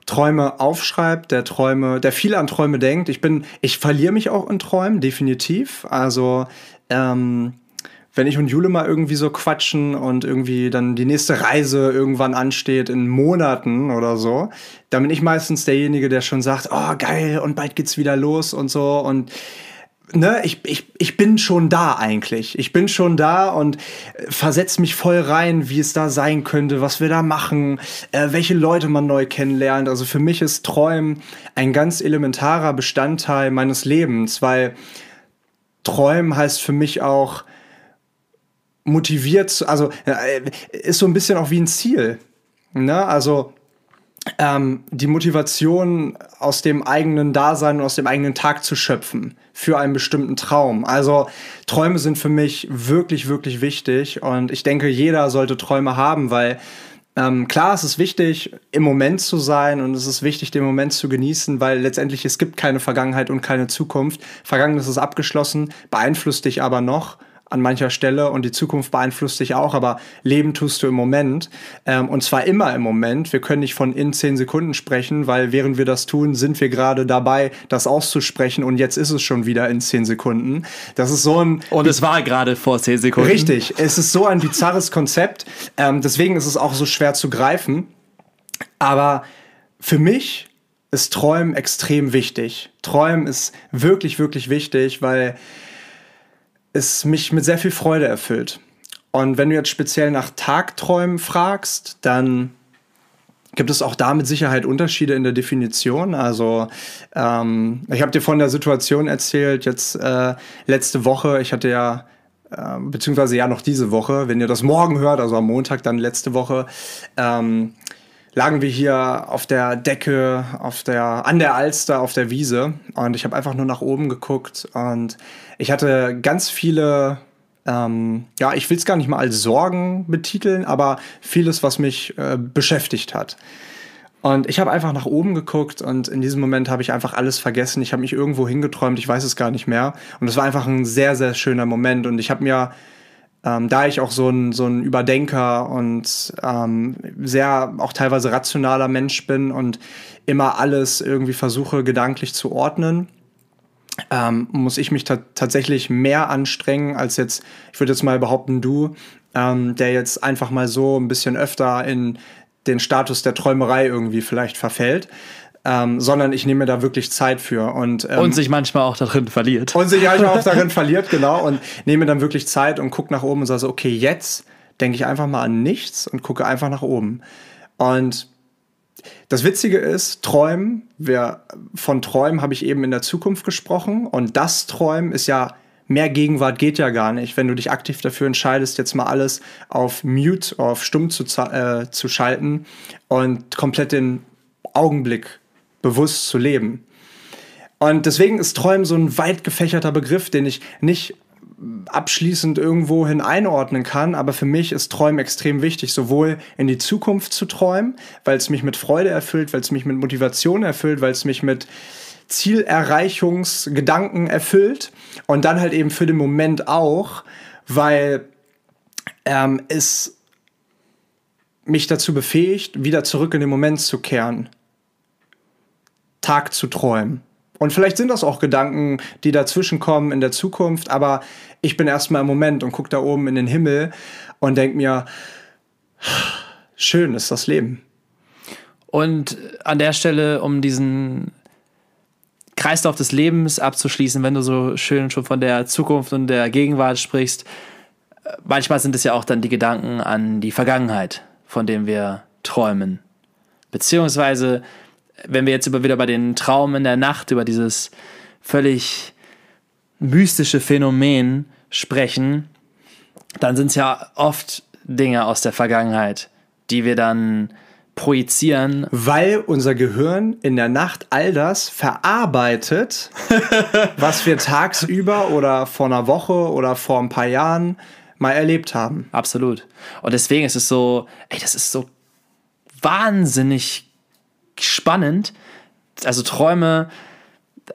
S1: Träume aufschreibt, der Träume, der viel an Träume denkt. Ich bin, ich verliere mich auch in Träumen, definitiv. Also, ähm, wenn ich und Jule mal irgendwie so quatschen und irgendwie dann die nächste Reise irgendwann ansteht in Monaten oder so, dann bin ich meistens derjenige, der schon sagt, oh geil und bald geht's wieder los und so und ne, ich, ich, ich bin schon da eigentlich. Ich bin schon da und versetze mich voll rein, wie es da sein könnte, was wir da machen, äh, welche Leute man neu kennenlernt. Also für mich ist Träumen ein ganz elementarer Bestandteil meines Lebens, weil Träumen heißt für mich auch, motiviert, also äh, ist so ein bisschen auch wie ein Ziel. Ne? Also ähm, die Motivation aus dem eigenen Dasein und aus dem eigenen Tag zu schöpfen für einen bestimmten Traum. Also Träume sind für mich wirklich, wirklich wichtig und ich denke, jeder sollte Träume haben, weil ähm, klar, es ist wichtig, im Moment zu sein und es ist wichtig, den Moment zu genießen, weil letztendlich es gibt keine Vergangenheit und keine Zukunft. Vergangenes ist abgeschlossen, beeinflusst dich aber noch an mancher Stelle und die Zukunft beeinflusst dich auch, aber Leben tust du im Moment ähm, und zwar immer im Moment. Wir können nicht von in zehn Sekunden sprechen, weil während wir das tun, sind wir gerade dabei, das auszusprechen und jetzt ist es schon wieder in zehn Sekunden. Das ist so ein
S2: und es war gerade vor zehn Sekunden.
S1: Richtig, es ist so ein bizarres Konzept. Ähm, deswegen ist es auch so schwer zu greifen. Aber für mich ist Träumen extrem wichtig. Träumen ist wirklich, wirklich wichtig, weil es mich mit sehr viel Freude erfüllt. Und wenn du jetzt speziell nach Tagträumen fragst, dann gibt es auch da mit Sicherheit Unterschiede in der Definition. Also ähm, ich habe dir von der Situation erzählt, jetzt äh, letzte Woche, ich hatte ja, äh, beziehungsweise ja noch diese Woche, wenn ihr das morgen hört, also am Montag dann letzte Woche, ähm, lagen wir hier auf der Decke, auf der, an der Alster, auf der Wiese und ich habe einfach nur nach oben geguckt und ich hatte ganz viele, ähm, ja, ich will es gar nicht mal als Sorgen betiteln, aber vieles, was mich äh, beschäftigt hat. Und ich habe einfach nach oben geguckt und in diesem Moment habe ich einfach alles vergessen. Ich habe mich irgendwo hingeträumt, ich weiß es gar nicht mehr. Und es war einfach ein sehr, sehr schöner Moment. Und ich habe mir ähm, da ich auch so ein, so ein Überdenker und ähm, sehr auch teilweise rationaler Mensch bin und immer alles irgendwie versuche gedanklich zu ordnen, ähm, muss ich mich ta tatsächlich mehr anstrengen als jetzt, ich würde jetzt mal behaupten, du, ähm, der jetzt einfach mal so ein bisschen öfter in den Status der Träumerei irgendwie vielleicht verfällt ähm, sondern ich nehme mir da wirklich Zeit für. Und,
S2: ähm, und sich manchmal auch darin verliert.
S1: Und sich manchmal auch darin verliert, genau. Und nehme dann wirklich Zeit und gucke nach oben und sage so, okay, jetzt denke ich einfach mal an nichts und gucke einfach nach oben. Und das Witzige ist, Träumen, wir, von Träumen habe ich eben in der Zukunft gesprochen und das Träumen ist ja mehr Gegenwart geht ja gar nicht, wenn du dich aktiv dafür entscheidest, jetzt mal alles auf Mute, auf Stumm zu, äh, zu schalten und komplett den Augenblick bewusst zu leben. Und deswegen ist Träumen so ein weit gefächerter Begriff, den ich nicht abschließend irgendwohin einordnen kann, aber für mich ist Träumen extrem wichtig, sowohl in die Zukunft zu träumen, weil es mich mit Freude erfüllt, weil es mich mit Motivation erfüllt, weil es mich mit Zielerreichungsgedanken erfüllt und dann halt eben für den Moment auch, weil ähm, es mich dazu befähigt, wieder zurück in den Moment zu kehren Tag zu träumen. Und vielleicht sind das auch Gedanken, die dazwischen kommen in der Zukunft, aber ich bin erstmal im Moment und gucke da oben in den Himmel und denke mir, schön ist das Leben.
S2: Und an der Stelle, um diesen Kreislauf des Lebens abzuschließen, wenn du so schön schon von der Zukunft und der Gegenwart sprichst, manchmal sind es ja auch dann die Gedanken an die Vergangenheit, von denen wir träumen. Beziehungsweise wenn wir jetzt über, wieder bei den Traum in der Nacht, über dieses völlig mystische Phänomen sprechen, dann sind es ja oft Dinge aus der Vergangenheit, die wir dann projizieren.
S1: Weil unser Gehirn in der Nacht all das verarbeitet, was wir tagsüber oder vor einer Woche oder vor ein paar Jahren mal erlebt haben.
S2: Absolut. Und deswegen ist es so, ey, das ist so wahnsinnig spannend. Also Träume,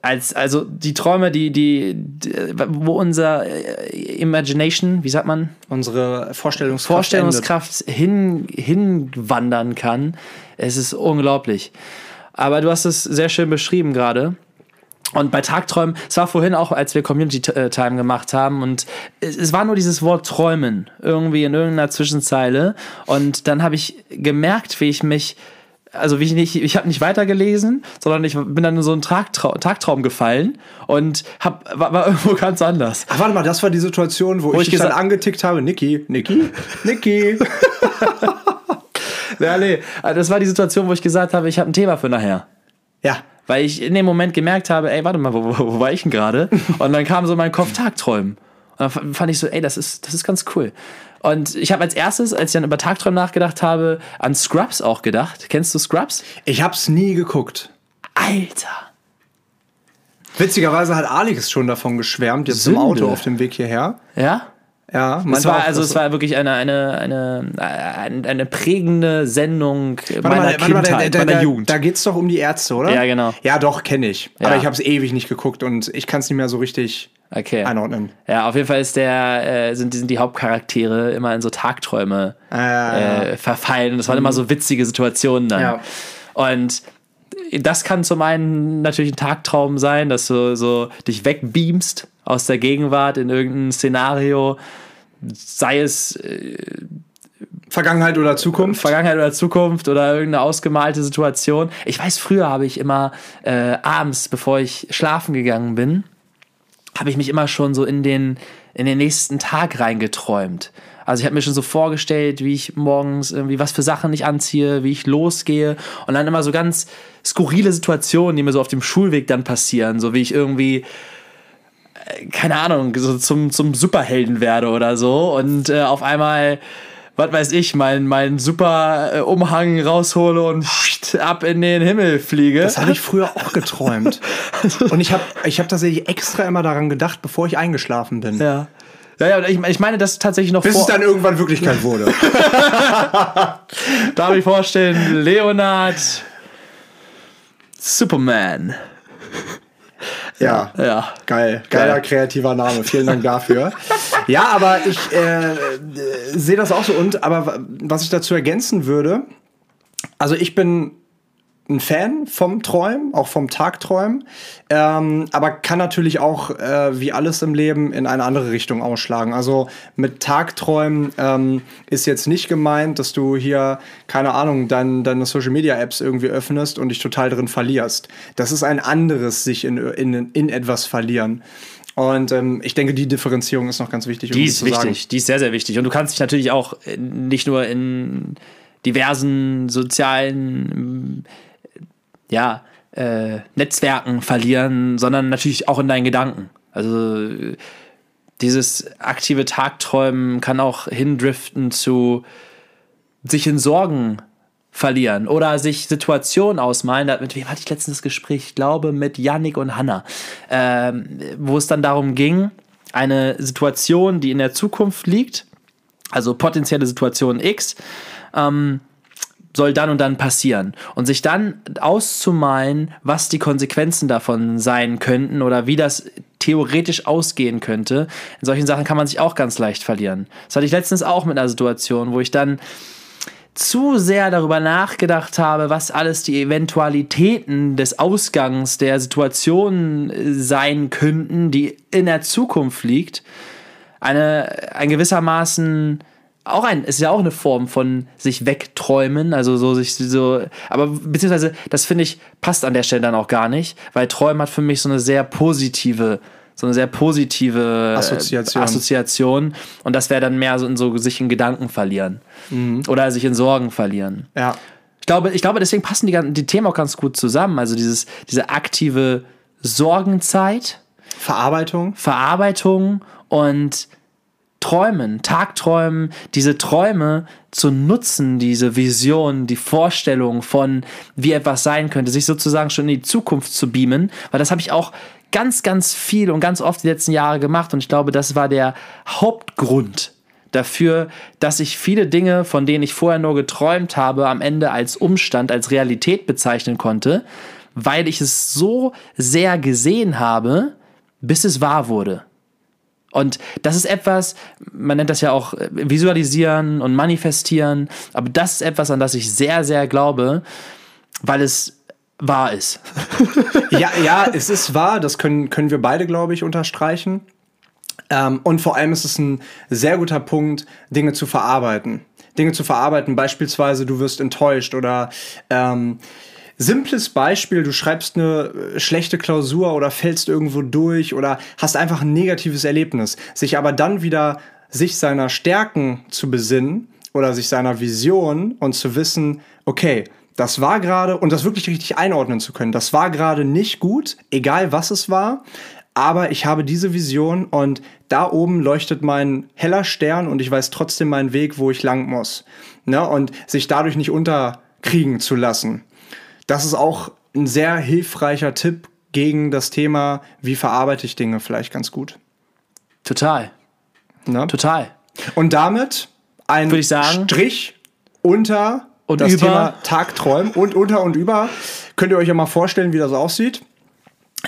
S2: als, also die Träume, die, die, die wo unser äh, Imagination, wie sagt man?
S1: Unsere Vorstellungskraft,
S2: Vorstellungskraft hin, hinwandern kann. Es ist unglaublich. Aber du hast es sehr schön beschrieben gerade. Und bei Tagträumen, es war vorhin auch, als wir Community Time gemacht haben, und es, es, war nur dieses Wort Träumen, irgendwie in irgendeiner Zwischenzeile. Und dann habe ich gemerkt, wie ich mich also ich nicht, ich habe nicht weitergelesen, sondern ich bin dann in so einen Tagtraum, Tagtraum gefallen und hab, war, war, irgendwo ganz anders.
S1: Ach, warte mal, das war die Situation, wo, wo ich, ich dann angetickt habe, Niki, Niki, Niki.
S2: ja, nee, also das war die Situation, wo ich gesagt habe, ich habe ein Thema für nachher.
S1: Ja.
S2: Weil ich in dem Moment gemerkt habe, ey, warte mal, wo, wo, wo war ich denn gerade? Und dann kam so mein Kopf Tagträumen. Und dann fand ich so, ey, das ist, das ist ganz cool. Und ich habe als erstes, als ich dann über Tagträume nachgedacht habe, an Scrubs auch gedacht. Kennst du Scrubs?
S1: Ich hab's nie geguckt.
S2: Alter.
S1: Witzigerweise hat Alex schon davon geschwärmt, jetzt Sünde. im Auto auf dem Weg hierher.
S2: Ja?
S1: Ja,
S2: es war, also es war wirklich eine, eine, eine, eine, prägende Sendung warte meiner mal, Kindheit,
S1: mal, da, meiner da, Jugend. Da geht's doch um die Ärzte, oder?
S2: Ja, genau.
S1: Ja, doch, kenne ich. Ja. Aber ich habe es ewig nicht geguckt und ich kann es nicht mehr so richtig
S2: okay.
S1: einordnen.
S2: Ja, auf jeden Fall ist der, äh, sind, sind die Hauptcharaktere immer in so Tagträume ja. Äh, verfallen. Das waren mhm. immer so witzige Situationen dann. Ja. Und das kann zum einen natürlich ein Tagtraum sein, dass du so dich wegbeamst aus der Gegenwart in irgendein Szenario, sei es äh,
S1: Vergangenheit oder Zukunft?
S2: Vergangenheit oder Zukunft oder irgendeine ausgemalte Situation. Ich weiß, früher habe ich immer äh, abends, bevor ich schlafen gegangen bin, habe ich mich immer schon so in den, in den nächsten Tag reingeträumt. Also ich habe mir schon so vorgestellt, wie ich morgens irgendwie was für Sachen ich anziehe, wie ich losgehe. Und dann immer so ganz skurrile Situationen, die mir so auf dem Schulweg dann passieren, so wie ich irgendwie äh, keine Ahnung, so zum, zum Superhelden werde oder so. Und äh, auf einmal was weiß ich, meinen mein super äh, Umhang raushole und ab in den Himmel fliege.
S1: Das habe ich früher auch geträumt. und ich habe ich hab tatsächlich extra immer daran gedacht, bevor ich eingeschlafen bin.
S2: Ja. Ja, ja, ich, ich meine das tatsächlich noch
S1: Bis vor es dann irgendwann Wirklichkeit wurde.
S2: Darf ich vorstellen, Leonard Superman.
S1: Ja, ja. Geil. Geiler Geil. kreativer Name. Vielen Dank dafür. ja, aber ich äh, sehe das auch so. Und aber was ich dazu ergänzen würde, also ich bin ein Fan vom Träumen, auch vom Tagträumen, ähm, aber kann natürlich auch, äh, wie alles im Leben, in eine andere Richtung ausschlagen. Also mit Tagträumen ähm, ist jetzt nicht gemeint, dass du hier, keine Ahnung, dein, deine Social-Media-Apps irgendwie öffnest und dich total drin verlierst. Das ist ein anderes sich in, in, in etwas verlieren. Und ähm, ich denke, die Differenzierung ist noch ganz wichtig.
S2: Um die ist wichtig, sagen. die ist sehr, sehr wichtig. Und du kannst dich natürlich auch äh, nicht nur in diversen sozialen ja, äh, Netzwerken verlieren, sondern natürlich auch in deinen Gedanken. Also dieses aktive Tagträumen kann auch hindriften zu sich in Sorgen verlieren oder sich Situationen ausmalen. Mit wem hatte ich letztens das Gespräch? Ich glaube mit Yannick und Hanna, ähm, wo es dann darum ging, eine Situation, die in der Zukunft liegt, also potenzielle Situation X, ähm, soll dann und dann passieren. Und sich dann auszumalen, was die Konsequenzen davon sein könnten oder wie das theoretisch ausgehen könnte. In solchen Sachen kann man sich auch ganz leicht verlieren. Das hatte ich letztens auch mit einer Situation, wo ich dann zu sehr darüber nachgedacht habe, was alles die Eventualitäten des Ausgangs der Situation sein könnten, die in der Zukunft liegt, eine ein gewissermaßen auch ein, ist ja auch eine Form von sich wegträumen, also so sich so, aber beziehungsweise das finde ich passt an der Stelle dann auch gar nicht, weil Träumen hat für mich so eine sehr positive, so eine sehr positive
S1: Assoziation,
S2: Assoziation und das wäre dann mehr so in so sich in Gedanken verlieren mhm. oder sich in Sorgen verlieren.
S1: Ja.
S2: Ich glaube, ich glaube, deswegen passen die, die Themen auch ganz gut zusammen, also dieses, diese aktive Sorgenzeit.
S1: Verarbeitung.
S2: Verarbeitung und träumen, Tagträumen, diese Träume zu nutzen, diese Vision, die Vorstellung von, wie etwas sein könnte, sich sozusagen schon in die Zukunft zu beamen, weil das habe ich auch ganz, ganz viel und ganz oft die letzten Jahre gemacht und ich glaube, das war der Hauptgrund dafür, dass ich viele Dinge, von denen ich vorher nur geträumt habe, am Ende als Umstand, als Realität bezeichnen konnte, weil ich es so sehr gesehen habe, bis es wahr wurde. Und das ist etwas, man nennt das ja auch äh, visualisieren und manifestieren, aber das ist etwas, an das ich sehr, sehr glaube, weil es wahr ist.
S1: ja, ja, es ist wahr, das können, können wir beide, glaube ich, unterstreichen. Ähm, und vor allem ist es ein sehr guter Punkt, Dinge zu verarbeiten. Dinge zu verarbeiten, beispielsweise du wirst enttäuscht oder ähm, simples Beispiel, du schreibst eine äh, schlechte Klausur oder fällst irgendwo durch oder hast einfach ein negatives Erlebnis. Sich aber dann wieder sich seiner Stärken zu besinnen oder sich seiner Vision und zu wissen, okay, das war gerade und das wirklich richtig einordnen zu können. Das war gerade nicht gut, egal was es war, aber ich habe diese Vision und da oben leuchtet mein heller Stern und ich weiß trotzdem meinen Weg, wo ich lang muss. Ne? Und sich dadurch nicht unterkriegen zu lassen das ist auch ein sehr hilfreicher Tipp gegen das Thema, wie verarbeite ich Dinge vielleicht ganz gut.
S2: Total.
S1: Na?
S2: Total.
S1: Und damit ein
S2: Würde ich sagen,
S1: Strich unter
S2: und
S1: das
S2: über.
S1: Thema Tagträumen und unter und über. Könnt ihr euch ja mal vorstellen, wie das aussieht.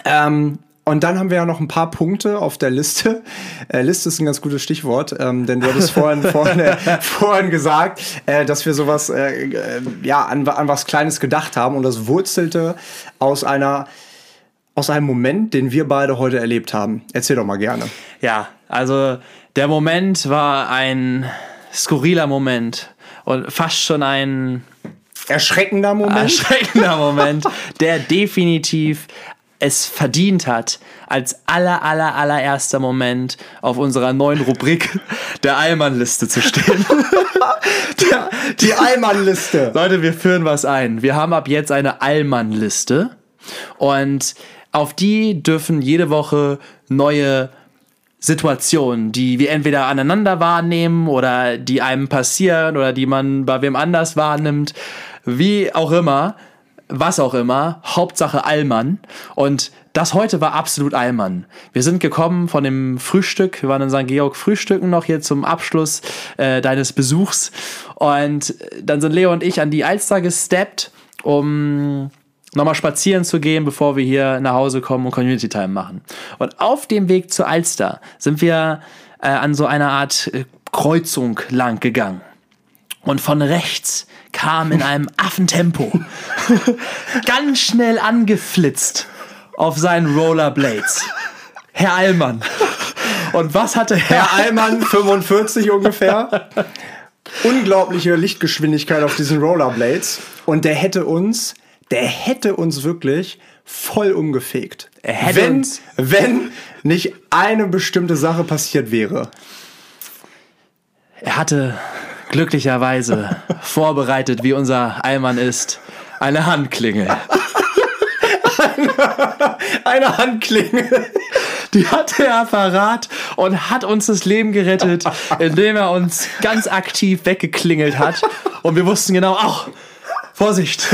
S1: Ähm, und dann haben wir ja noch ein paar Punkte auf der Liste. Äh, Liste ist ein ganz gutes Stichwort, ähm, denn du hattest vorhin, vorhin, äh, vorhin gesagt, äh, dass wir sowas äh, äh, ja, an, an was Kleines gedacht haben und das wurzelte aus einer aus einem Moment, den wir beide heute erlebt haben. Erzähl doch mal gerne.
S2: Ja, also der Moment war ein skurriler Moment und fast schon ein
S1: Erschreckender Moment.
S2: erschreckender Moment, der definitiv es verdient hat, als aller, aller, allererster Moment auf unserer neuen Rubrik der Allmann-Liste zu stehen.
S1: Der, die Allmann-Liste.
S2: Leute, wir führen was ein. Wir haben ab jetzt eine Allmann-Liste und auf die dürfen jede Woche neue Situationen, die wir entweder aneinander wahrnehmen oder die einem passieren oder die man bei wem anders wahrnimmt, wie auch immer, was auch immer, Hauptsache Allmann. Und das heute war absolut Allmann. Wir sind gekommen von dem Frühstück, wir waren in St. Georg frühstücken noch hier zum Abschluss äh, deines Besuchs. Und dann sind Leo und ich an die Alster gesteppt, um nochmal spazieren zu gehen, bevor wir hier nach Hause kommen und Community Time machen. Und auf dem Weg zur Alster sind wir äh, an so einer Art äh, Kreuzung lang gegangen. Und von rechts kam in einem Affentempo ganz schnell angeflitzt auf seinen Rollerblades Herr Allmann. Und was hatte Herr,
S1: Herr Allmann, 45 ungefähr. Unglaubliche Lichtgeschwindigkeit auf diesen Rollerblades. Und der hätte uns, der hätte uns wirklich voll umgefegt.
S2: Er hätte
S1: wenn,
S2: uns-
S1: wenn nicht eine bestimmte Sache passiert wäre.
S2: Er hatte glücklicherweise vorbereitet, wie unser Allmann ist, eine Handklingel.
S1: Eine Handklingel.
S2: Die hatte er parat und hat uns das Leben gerettet, indem er uns ganz aktiv weggeklingelt hat. Und wir wussten genau, ach, Vorsicht,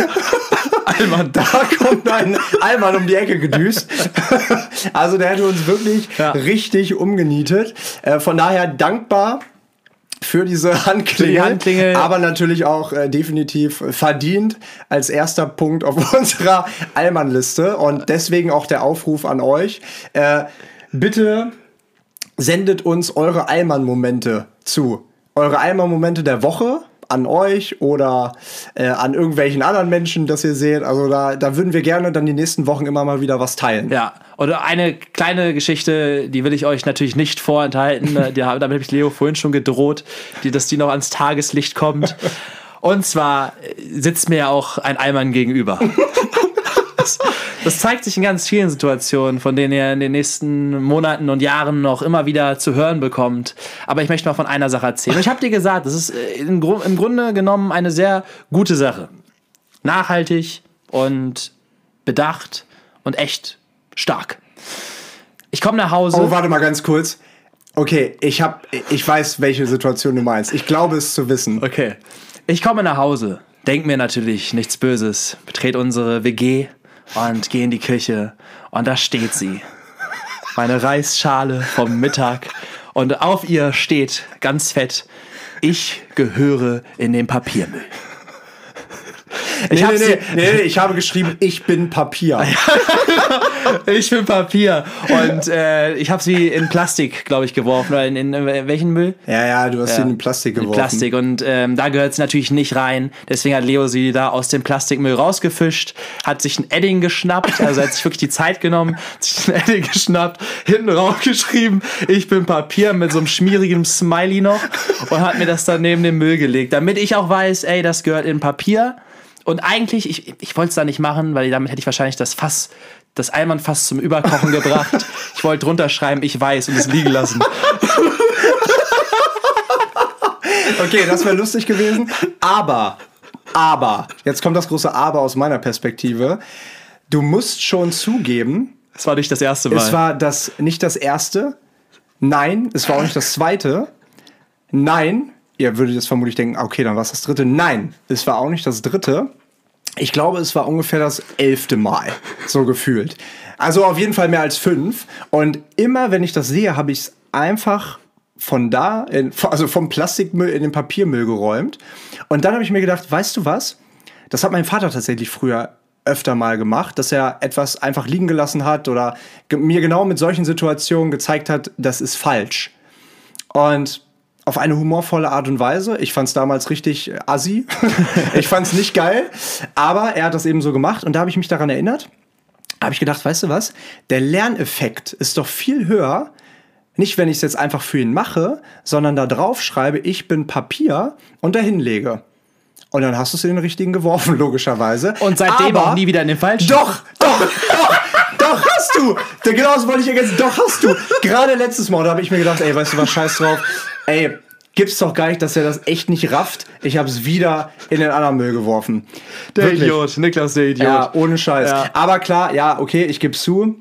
S2: Allmann,
S1: Da kommt ein Allmann um die Ecke gedüst. Also der hätte uns wirklich
S2: Ja.
S1: richtig umgenietet. Äh, von daher dankbar für diese Handklingel,
S2: Die Handklingel.
S1: aber natürlich auch äh, definitiv verdient als erster Punkt auf unserer Allmann-Liste und deswegen auch der Aufruf an euch. Äh, bitte sendet uns eure Allmann-Momente zu. Eure Allmann-Momente der Woche an euch oder äh, an irgendwelchen anderen Menschen, das ihr seht. Also da, da würden wir gerne dann die nächsten Wochen immer mal wieder was teilen.
S2: Ja, und eine kleine Geschichte, die will ich euch natürlich nicht vorenthalten. Die, damit habe ich Leo vorhin schon gedroht, die, dass die noch ans Tageslicht kommt. Und zwar sitzt mir ja auch ein Allmann gegenüber. Das, zeigt sich in ganz vielen Situationen, von denen ihr in den nächsten Monaten und Jahren noch immer wieder zu hören bekommt. Aber ich möchte mal von einer Sache erzählen. Und ich habe dir gesagt, das ist äh, im Grunde genommen eine sehr gute Sache. Nachhaltig und bedacht und echt stark. Ich komme nach Hause.
S1: Oh, warte mal ganz kurz. Okay, ich hab, ich weiß, welche Situation du meinst. Ich glaube es zu wissen.
S2: Okay. Ich komme nach Hause, denk mir natürlich nichts Böses, betrete unsere WG und gehe in die Küche und da steht sie. Meine Reisschale vom Mittag und auf ihr steht ganz fett, ich gehöre in den Papiermüll.
S1: Ich, nee, nee, nee, nee, ich habe geschrieben, ich bin Papier.
S2: ich bin Papier. Und äh, ich habe sie in Plastik, glaube ich, geworfen. Oder in, in, in, welchen Müll?
S1: Ja, ja, du hast sie in Plastik geworfen. In
S2: Plastik. Und ähm, da gehört sie natürlich nicht rein. Deswegen hat Leo sie da aus dem Plastikmüll rausgefischt, hat sich ein Edding geschnappt, also hat sich wirklich die Zeit genommen, hat sich ein Edding geschnappt, hinten raufgeschrieben, ich bin Papier mit so einem schmierigen Smiley noch und hat mir das dann neben den Müll gelegt, damit ich auch weiß, ey, das gehört in Papier. Und eigentlich, ich, ich wollte es da nicht machen, weil damit hätte ich wahrscheinlich das Fass, das Eimannfass zum Überkochen gebracht. Ich wollte drunter schreiben, ich weiß und es liegen lassen.
S1: Okay, das wäre lustig gewesen. Aber, aber, jetzt kommt das große Aber aus meiner Perspektive. Du musst schon zugeben.
S2: Es war nicht das erste Mal.
S1: Es war das, nicht das erste. Nein, es war auch nicht das zweite. Nein, ihr würdet jetzt vermutlich denken, okay, dann war es das dritte. Nein, es war auch nicht das dritte. Ich glaube, es war ungefähr das elfte Mal, so gefühlt. Also auf jeden Fall mehr als fünf. Und immer, wenn ich das sehe, habe ich es einfach von da, in, also vom Plastikmüll in den Papiermüll geräumt. Und dann habe ich mir gedacht, weißt du was? Das hat mein Vater tatsächlich früher öfter mal gemacht, dass er etwas einfach liegen gelassen hat oder mir genau mit solchen Situationen gezeigt hat, das ist falsch. Und auf eine humorvolle Art und Weise. Ich fand es damals richtig assi. ich fand es nicht geil. Aber er hat das eben so gemacht und da habe ich mich daran erinnert. Habe ich gedacht, weißt du was? Der Lerneffekt ist doch viel höher. Nicht, wenn ich es jetzt einfach für ihn mache, sondern da drauf schreibe, ich bin Papier und dahin lege. Und dann hast du es in den richtigen geworfen, logischerweise.
S2: Und seitdem Aber, auch nie wieder in den falschen.
S1: Doch, doch, doch, doch hast du. Genau das wollte ich ergänzen. Doch hast du. Gerade letztes Mal, da habe ich mir gedacht, ey, weißt du was, scheiß drauf ey, gibt's doch gar nicht, dass er das echt nicht rafft. Ich habe es wieder in den anderen Müll geworfen.
S2: Der Wirklich. Idiot, Niklas der Idiot.
S1: Ja, ohne Scheiß. Ja. Aber klar, ja, okay, ich gebe zu.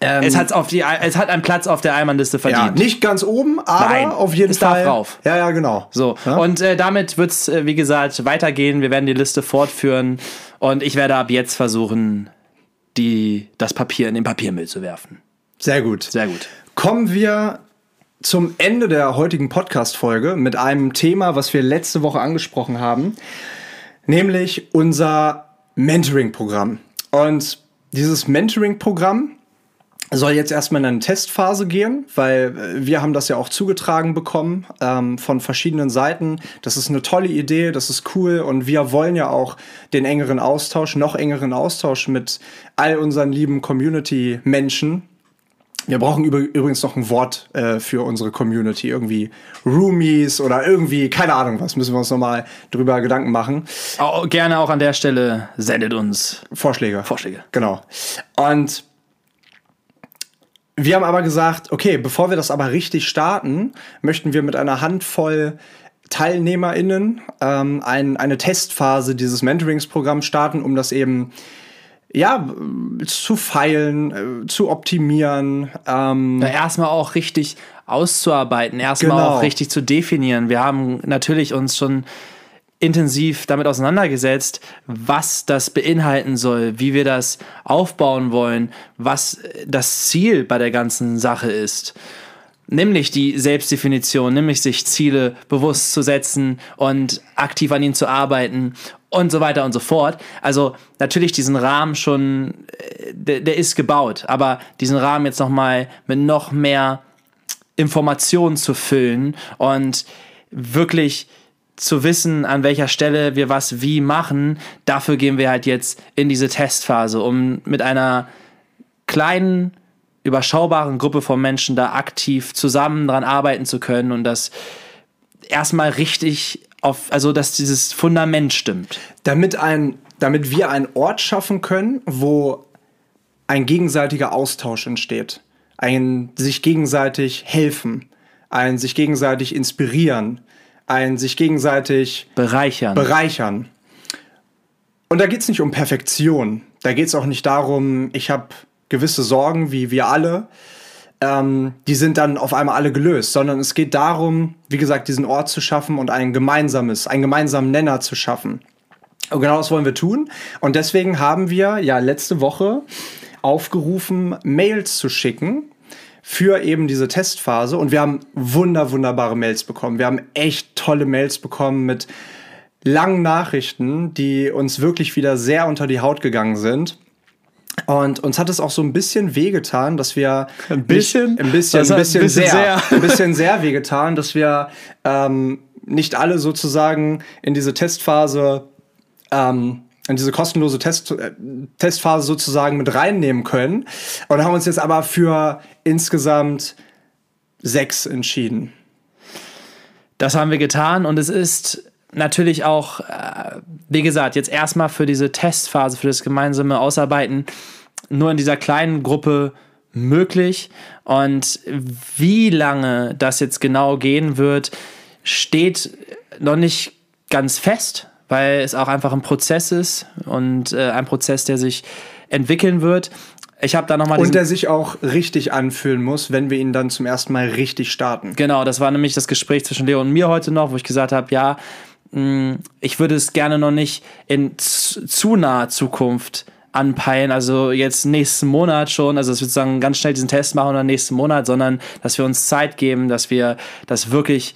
S2: Ähm, es, hat's auf die, es hat einen Platz auf der Eimannliste verdient. Ja,
S1: nicht ganz oben, aber Nein, auf jeden es Fall.
S2: Es darf rauf.
S1: Ja, ja, genau.
S2: So. Ja? Und äh, damit wird's, äh, wie gesagt, weitergehen. Wir werden die Liste fortführen. Und ich werde ab jetzt versuchen, die, das Papier in den Papiermüll zu werfen.
S1: Sehr gut.
S2: Sehr gut.
S1: Kommen wir zum Ende der heutigen Podcast-Folge mit einem Thema, was wir letzte Woche angesprochen haben, nämlich unser Mentoring-Programm. Und dieses Mentoring-Programm soll jetzt erstmal in eine Testphase gehen, weil äh, wir haben das ja auch zugetragen bekommen ähm, von verschiedenen Seiten. Das ist eine tolle Idee, das ist cool und wir wollen ja auch den engeren Austausch, noch engeren Austausch mit all unseren lieben Community-Menschen, wir brauchen übrigens noch ein Wort äh, für unsere Community. Irgendwie Roomies oder irgendwie, keine Ahnung was, müssen wir uns nochmal drüber Gedanken machen.
S2: Oh, gerne auch an der Stelle sendet uns
S1: Vorschläge.
S2: Vorschläge.
S1: Genau. Und wir haben aber gesagt, okay, bevor wir das aber richtig starten, möchten wir mit einer Handvoll TeilnehmerInnen ähm, ein, eine Testphase dieses Mentoringsprogramms starten, um das eben ja, zu feilen, äh, zu optimieren. Ähm.
S2: Ja, erstmal auch richtig auszuarbeiten, erstmal genau. auch richtig zu definieren. Wir haben natürlich uns schon intensiv damit auseinandergesetzt, was das beinhalten soll, wie wir das aufbauen wollen, was das Ziel bei der ganzen Sache ist. Nämlich die Selbstdefinition, nämlich sich Ziele bewusst zu setzen und aktiv an ihnen zu arbeiten und so weiter und so fort. Also natürlich diesen Rahmen schon, äh, der, der ist gebaut, aber diesen Rahmen jetzt nochmal mit noch mehr Informationen zu füllen und wirklich zu wissen, an welcher Stelle wir was wie machen, dafür gehen wir halt jetzt in diese Testphase, um mit einer kleinen überschaubaren Gruppe von Menschen da aktiv zusammen dran arbeiten zu können und das erstmal richtig auf, also dass dieses Fundament stimmt.
S1: Damit ein, damit wir einen Ort schaffen können, wo ein gegenseitiger Austausch entsteht. Ein sich gegenseitig helfen, ein sich gegenseitig inspirieren, ein sich gegenseitig
S2: bereichern.
S1: bereichern. Und da geht es nicht um Perfektion. Da geht es auch nicht darum, ich habe gewisse Sorgen, wie wir alle. Ähm, die sind dann auf einmal alle gelöst, sondern es geht darum, wie gesagt, diesen Ort zu schaffen und ein gemeinsames, einen gemeinsamen Nenner zu schaffen. Und genau das wollen wir tun. Und deswegen haben wir ja letzte Woche aufgerufen, Mails zu schicken für eben diese Testphase. Und wir haben wunder, wunderbare Mails bekommen. Wir haben echt tolle Mails bekommen mit langen Nachrichten, die uns wirklich wieder sehr unter die Haut gegangen sind. Und uns hat es auch so ein bisschen wehgetan, dass wir
S2: ein bisschen,
S1: nicht, ein bisschen, ein bisschen, ein bisschen sehr, sehr, ein bisschen sehr wehgetan, dass wir ähm, nicht alle sozusagen in diese Testphase ähm, in diese kostenlose Test, äh, Testphase sozusagen mit reinnehmen können. Und haben uns jetzt aber für insgesamt sechs entschieden.
S2: Das haben wir getan und es ist natürlich auch, äh, wie gesagt, jetzt erstmal für diese Testphase, für das gemeinsame Ausarbeiten nur in dieser kleinen Gruppe möglich. Und wie lange das jetzt genau gehen wird, steht noch nicht ganz fest, weil es auch einfach ein Prozess ist und äh, ein Prozess, der sich entwickeln wird. Ich habe da nochmal.
S1: Und der sich auch richtig anfühlen muss, wenn wir ihn dann zum ersten Mal richtig starten.
S2: Genau, das war nämlich das Gespräch zwischen Leo und mir heute noch, wo ich gesagt habe, ja, ich würde es gerne noch nicht in zu naher Zukunft anpeilen, also jetzt nächsten Monat schon, also dass wir sozusagen ganz schnell diesen Test machen oder nächsten Monat, sondern dass wir uns Zeit geben, dass wir das wirklich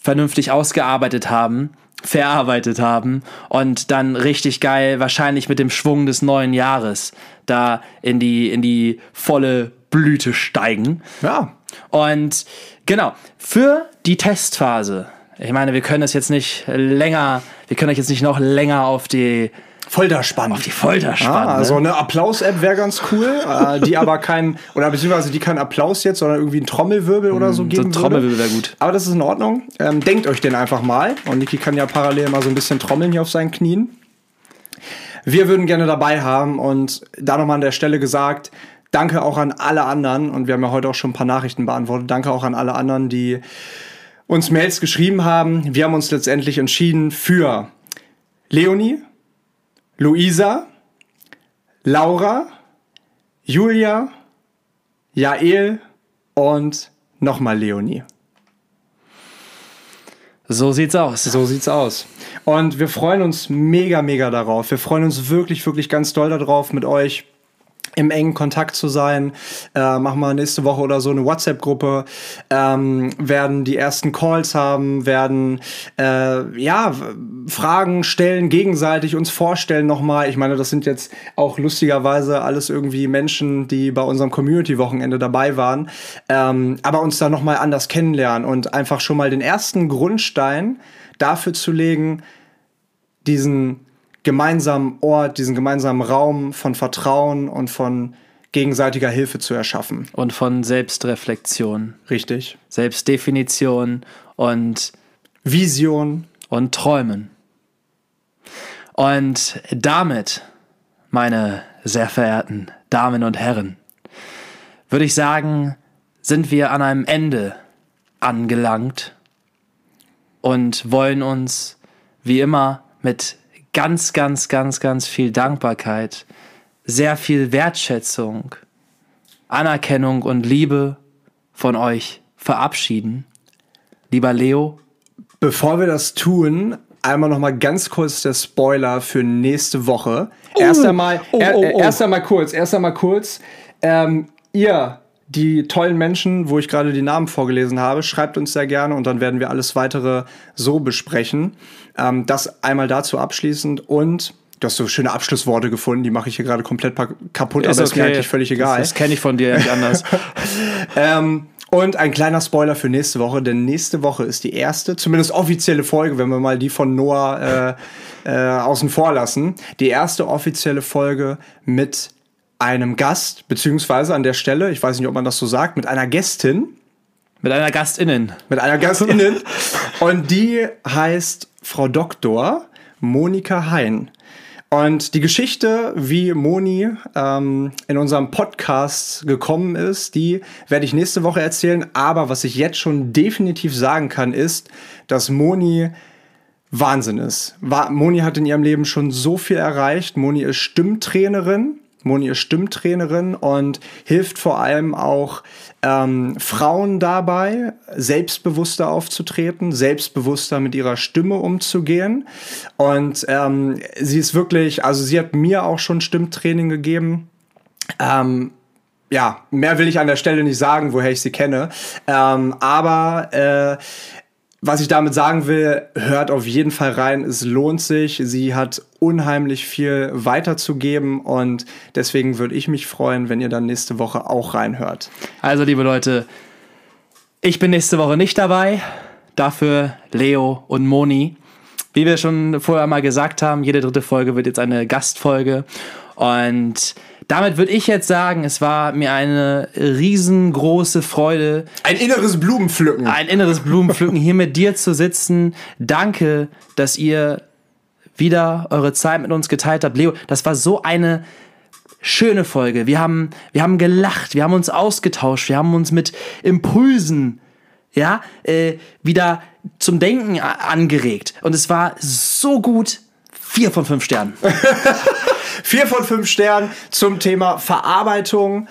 S2: vernünftig ausgearbeitet haben, verarbeitet haben und dann richtig geil, wahrscheinlich mit dem Schwung des neuen Jahres, da in die, in die volle Blüte steigen.
S1: Ja.
S2: Und genau, für die Testphase, ich meine, wir können das jetzt nicht länger, wir können euch jetzt nicht noch länger auf die
S1: Folter spannen.
S2: Auf die Folter spannen.
S1: Ah, also eine Applaus-App wäre ganz cool, äh, die aber kein, oder beziehungsweise die kein Applaus jetzt, sondern irgendwie ein Trommelwirbel oder so mm, geben
S2: so Trommelwirbel wäre gut.
S1: Aber das ist in Ordnung. Ähm, denkt euch den einfach mal. Und Niki kann ja parallel mal so ein bisschen trommeln hier auf seinen Knien. Wir würden gerne dabei haben und da nochmal an der Stelle gesagt, danke auch an alle anderen und wir haben ja heute auch schon ein paar Nachrichten beantwortet. Danke auch an alle anderen, die uns Mails geschrieben haben. Wir haben uns letztendlich entschieden für Leonie, Luisa, Laura, Julia, Jael und nochmal Leonie.
S2: So sieht's aus.
S1: So sieht's aus. Und wir freuen uns mega, mega darauf. Wir freuen uns wirklich, wirklich ganz doll darauf, mit euch im engen Kontakt zu sein. Äh, machen wir nächste Woche oder so eine WhatsApp-Gruppe, ähm, werden die ersten Calls haben, werden äh, ja Fragen stellen, gegenseitig uns vorstellen nochmal. Ich meine, das sind jetzt auch lustigerweise alles irgendwie Menschen, die bei unserem Community-Wochenende dabei waren, ähm, aber uns da nochmal anders kennenlernen und einfach schon mal den ersten Grundstein dafür zu legen, diesen gemeinsamen Ort, diesen gemeinsamen Raum von Vertrauen und von gegenseitiger Hilfe zu erschaffen.
S2: Und von Selbstreflexion.
S1: Richtig.
S2: Selbstdefinition und
S1: Vision.
S2: Und Träumen. Und damit, meine sehr verehrten Damen und Herren, würde ich sagen, sind wir an einem Ende angelangt und wollen uns wie immer mit ganz, ganz, ganz, ganz viel Dankbarkeit, sehr viel Wertschätzung, Anerkennung und Liebe von euch verabschieden. Lieber Leo.
S1: Bevor wir das tun, einmal noch mal ganz kurz der Spoiler für nächste Woche. Oh, erst einmal, oh, oh, oh. erst einmal kurz, erst einmal kurz. Ähm, ihr die tollen Menschen, wo ich gerade die Namen vorgelesen habe, schreibt uns sehr gerne und dann werden wir alles weitere so besprechen. Ähm, das einmal dazu abschließend und Du hast so schöne Abschlussworte gefunden, die mache ich hier gerade komplett kaputt,
S2: ist
S1: aber
S2: okay. ist mir
S1: eigentlich völlig egal.
S2: Das, das kenne ich von dir nicht anders.
S1: ähm, und ein kleiner Spoiler für nächste Woche, denn nächste Woche ist die erste, zumindest offizielle Folge, wenn wir mal die von Noah äh, äh, außen vor lassen, die erste offizielle Folge mit einem Gast, beziehungsweise an der Stelle, ich weiß nicht, ob man das so sagt, mit einer Gästin.
S2: Mit einer Gastinnen.
S1: Mit einer Gastinnen. Und die heißt Frau Doktor Monika Hein. Und die Geschichte, wie Moni ähm, in unserem Podcast gekommen ist, die werde ich nächste Woche erzählen. Aber was ich jetzt schon definitiv sagen kann, ist, dass Moni Wahnsinn ist. Moni hat in ihrem Leben schon so viel erreicht. Moni ist Stimmtrainerin. Moni ist Stimmtrainerin und hilft vor allem auch ähm, Frauen dabei, selbstbewusster aufzutreten, selbstbewusster mit ihrer Stimme umzugehen. Und ähm, sie ist wirklich, also sie hat mir auch schon Stimmtraining gegeben. Ähm, ja, mehr will ich an der Stelle nicht sagen, woher ich sie kenne. Ähm, aber äh, was ich damit sagen will, hört auf jeden Fall rein. Es lohnt sich. Sie hat unheimlich viel weiterzugeben und deswegen würde ich mich freuen, wenn ihr dann nächste Woche auch reinhört.
S2: Also, liebe Leute, ich bin nächste Woche nicht dabei. Dafür Leo und Moni. Wie wir schon vorher mal gesagt haben, jede dritte Folge wird jetzt eine Gastfolge. Und damit würde ich jetzt sagen, es war mir eine riesengroße Freude.
S1: Ein inneres Blumenpflücken.
S2: Ein inneres Blumenpflücken, hier mit dir zu sitzen. Danke, dass ihr wieder eure Zeit mit uns geteilt habt. Leo, das war so eine schöne Folge. Wir haben, wir haben gelacht, wir haben uns ausgetauscht, wir haben uns mit Impulsen, ja, äh, wieder zum Denken angeregt. Und es war so gut. Vier von fünf Sternen.
S1: Vier von fünf Sternen zum Thema Verarbeitung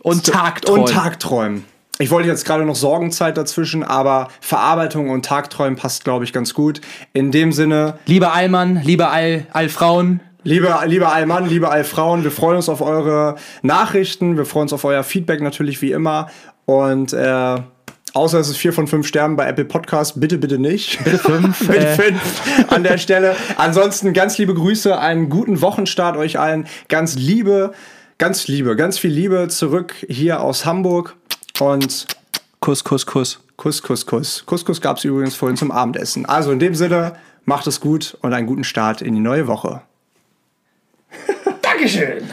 S2: und Tagträumen.
S1: Und Tagträumen. Ich wollte jetzt gerade noch Sorgenzeit dazwischen, aber Verarbeitung und Tagträumen passt, glaube ich, ganz gut. In dem Sinne.
S2: Lieber Allmann, liebe All, Allfrauen.
S1: Liebe, liebe Allmann, liebe Allfrauen, wir freuen uns auf eure Nachrichten, wir freuen uns auf euer Feedback natürlich wie immer. Und äh, Außer es ist vier von fünf Sternen bei Apple Podcast. Bitte, bitte nicht.
S2: Bitte fünf.
S1: bitte äh. fünf an der Stelle. Ansonsten ganz liebe Grüße, einen guten Wochenstart euch allen. Ganz liebe, ganz liebe, ganz viel Liebe zurück hier aus Hamburg. Und
S2: Kuss, Kuss, Kuss.
S1: Kuss, Kuss, Kuss. Kuss, gab es übrigens vorhin zum Abendessen. Also in dem Sinne, macht es gut und einen guten Start in die neue Woche.
S2: Dankeschön.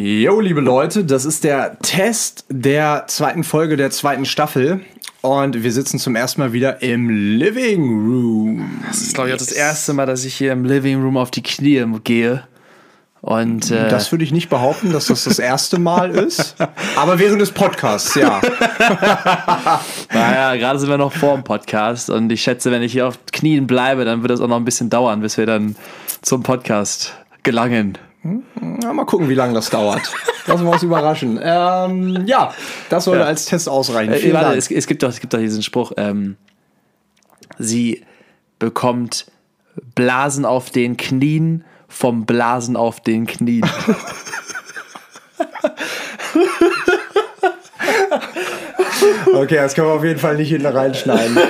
S1: Jo, liebe Leute, das ist der Test der zweiten Folge der zweiten Staffel. Und wir sitzen zum ersten Mal wieder im Living Room.
S2: Das ist, glaube ich, auch das erste Mal, dass ich hier im Living Room auf die Knie gehe. Und,
S1: äh das würde ich nicht behaupten, dass das das erste Mal ist. Aber während des Podcasts, ja.
S2: naja, gerade sind wir noch vor dem Podcast. Und ich schätze, wenn ich hier auf Knien bleibe, dann wird es auch noch ein bisschen dauern, bis wir dann zum Podcast gelangen.
S1: Ja, mal gucken, wie lange das dauert. Lassen wir uns überraschen. Ähm, ja, das sollte ja. als Test ausreichen.
S2: Äh, warte, es, es, gibt doch, es gibt doch diesen Spruch, ähm, sie bekommt Blasen auf den Knien vom Blasen auf den Knien.
S1: okay, das können wir auf jeden Fall nicht hinten reinschneiden.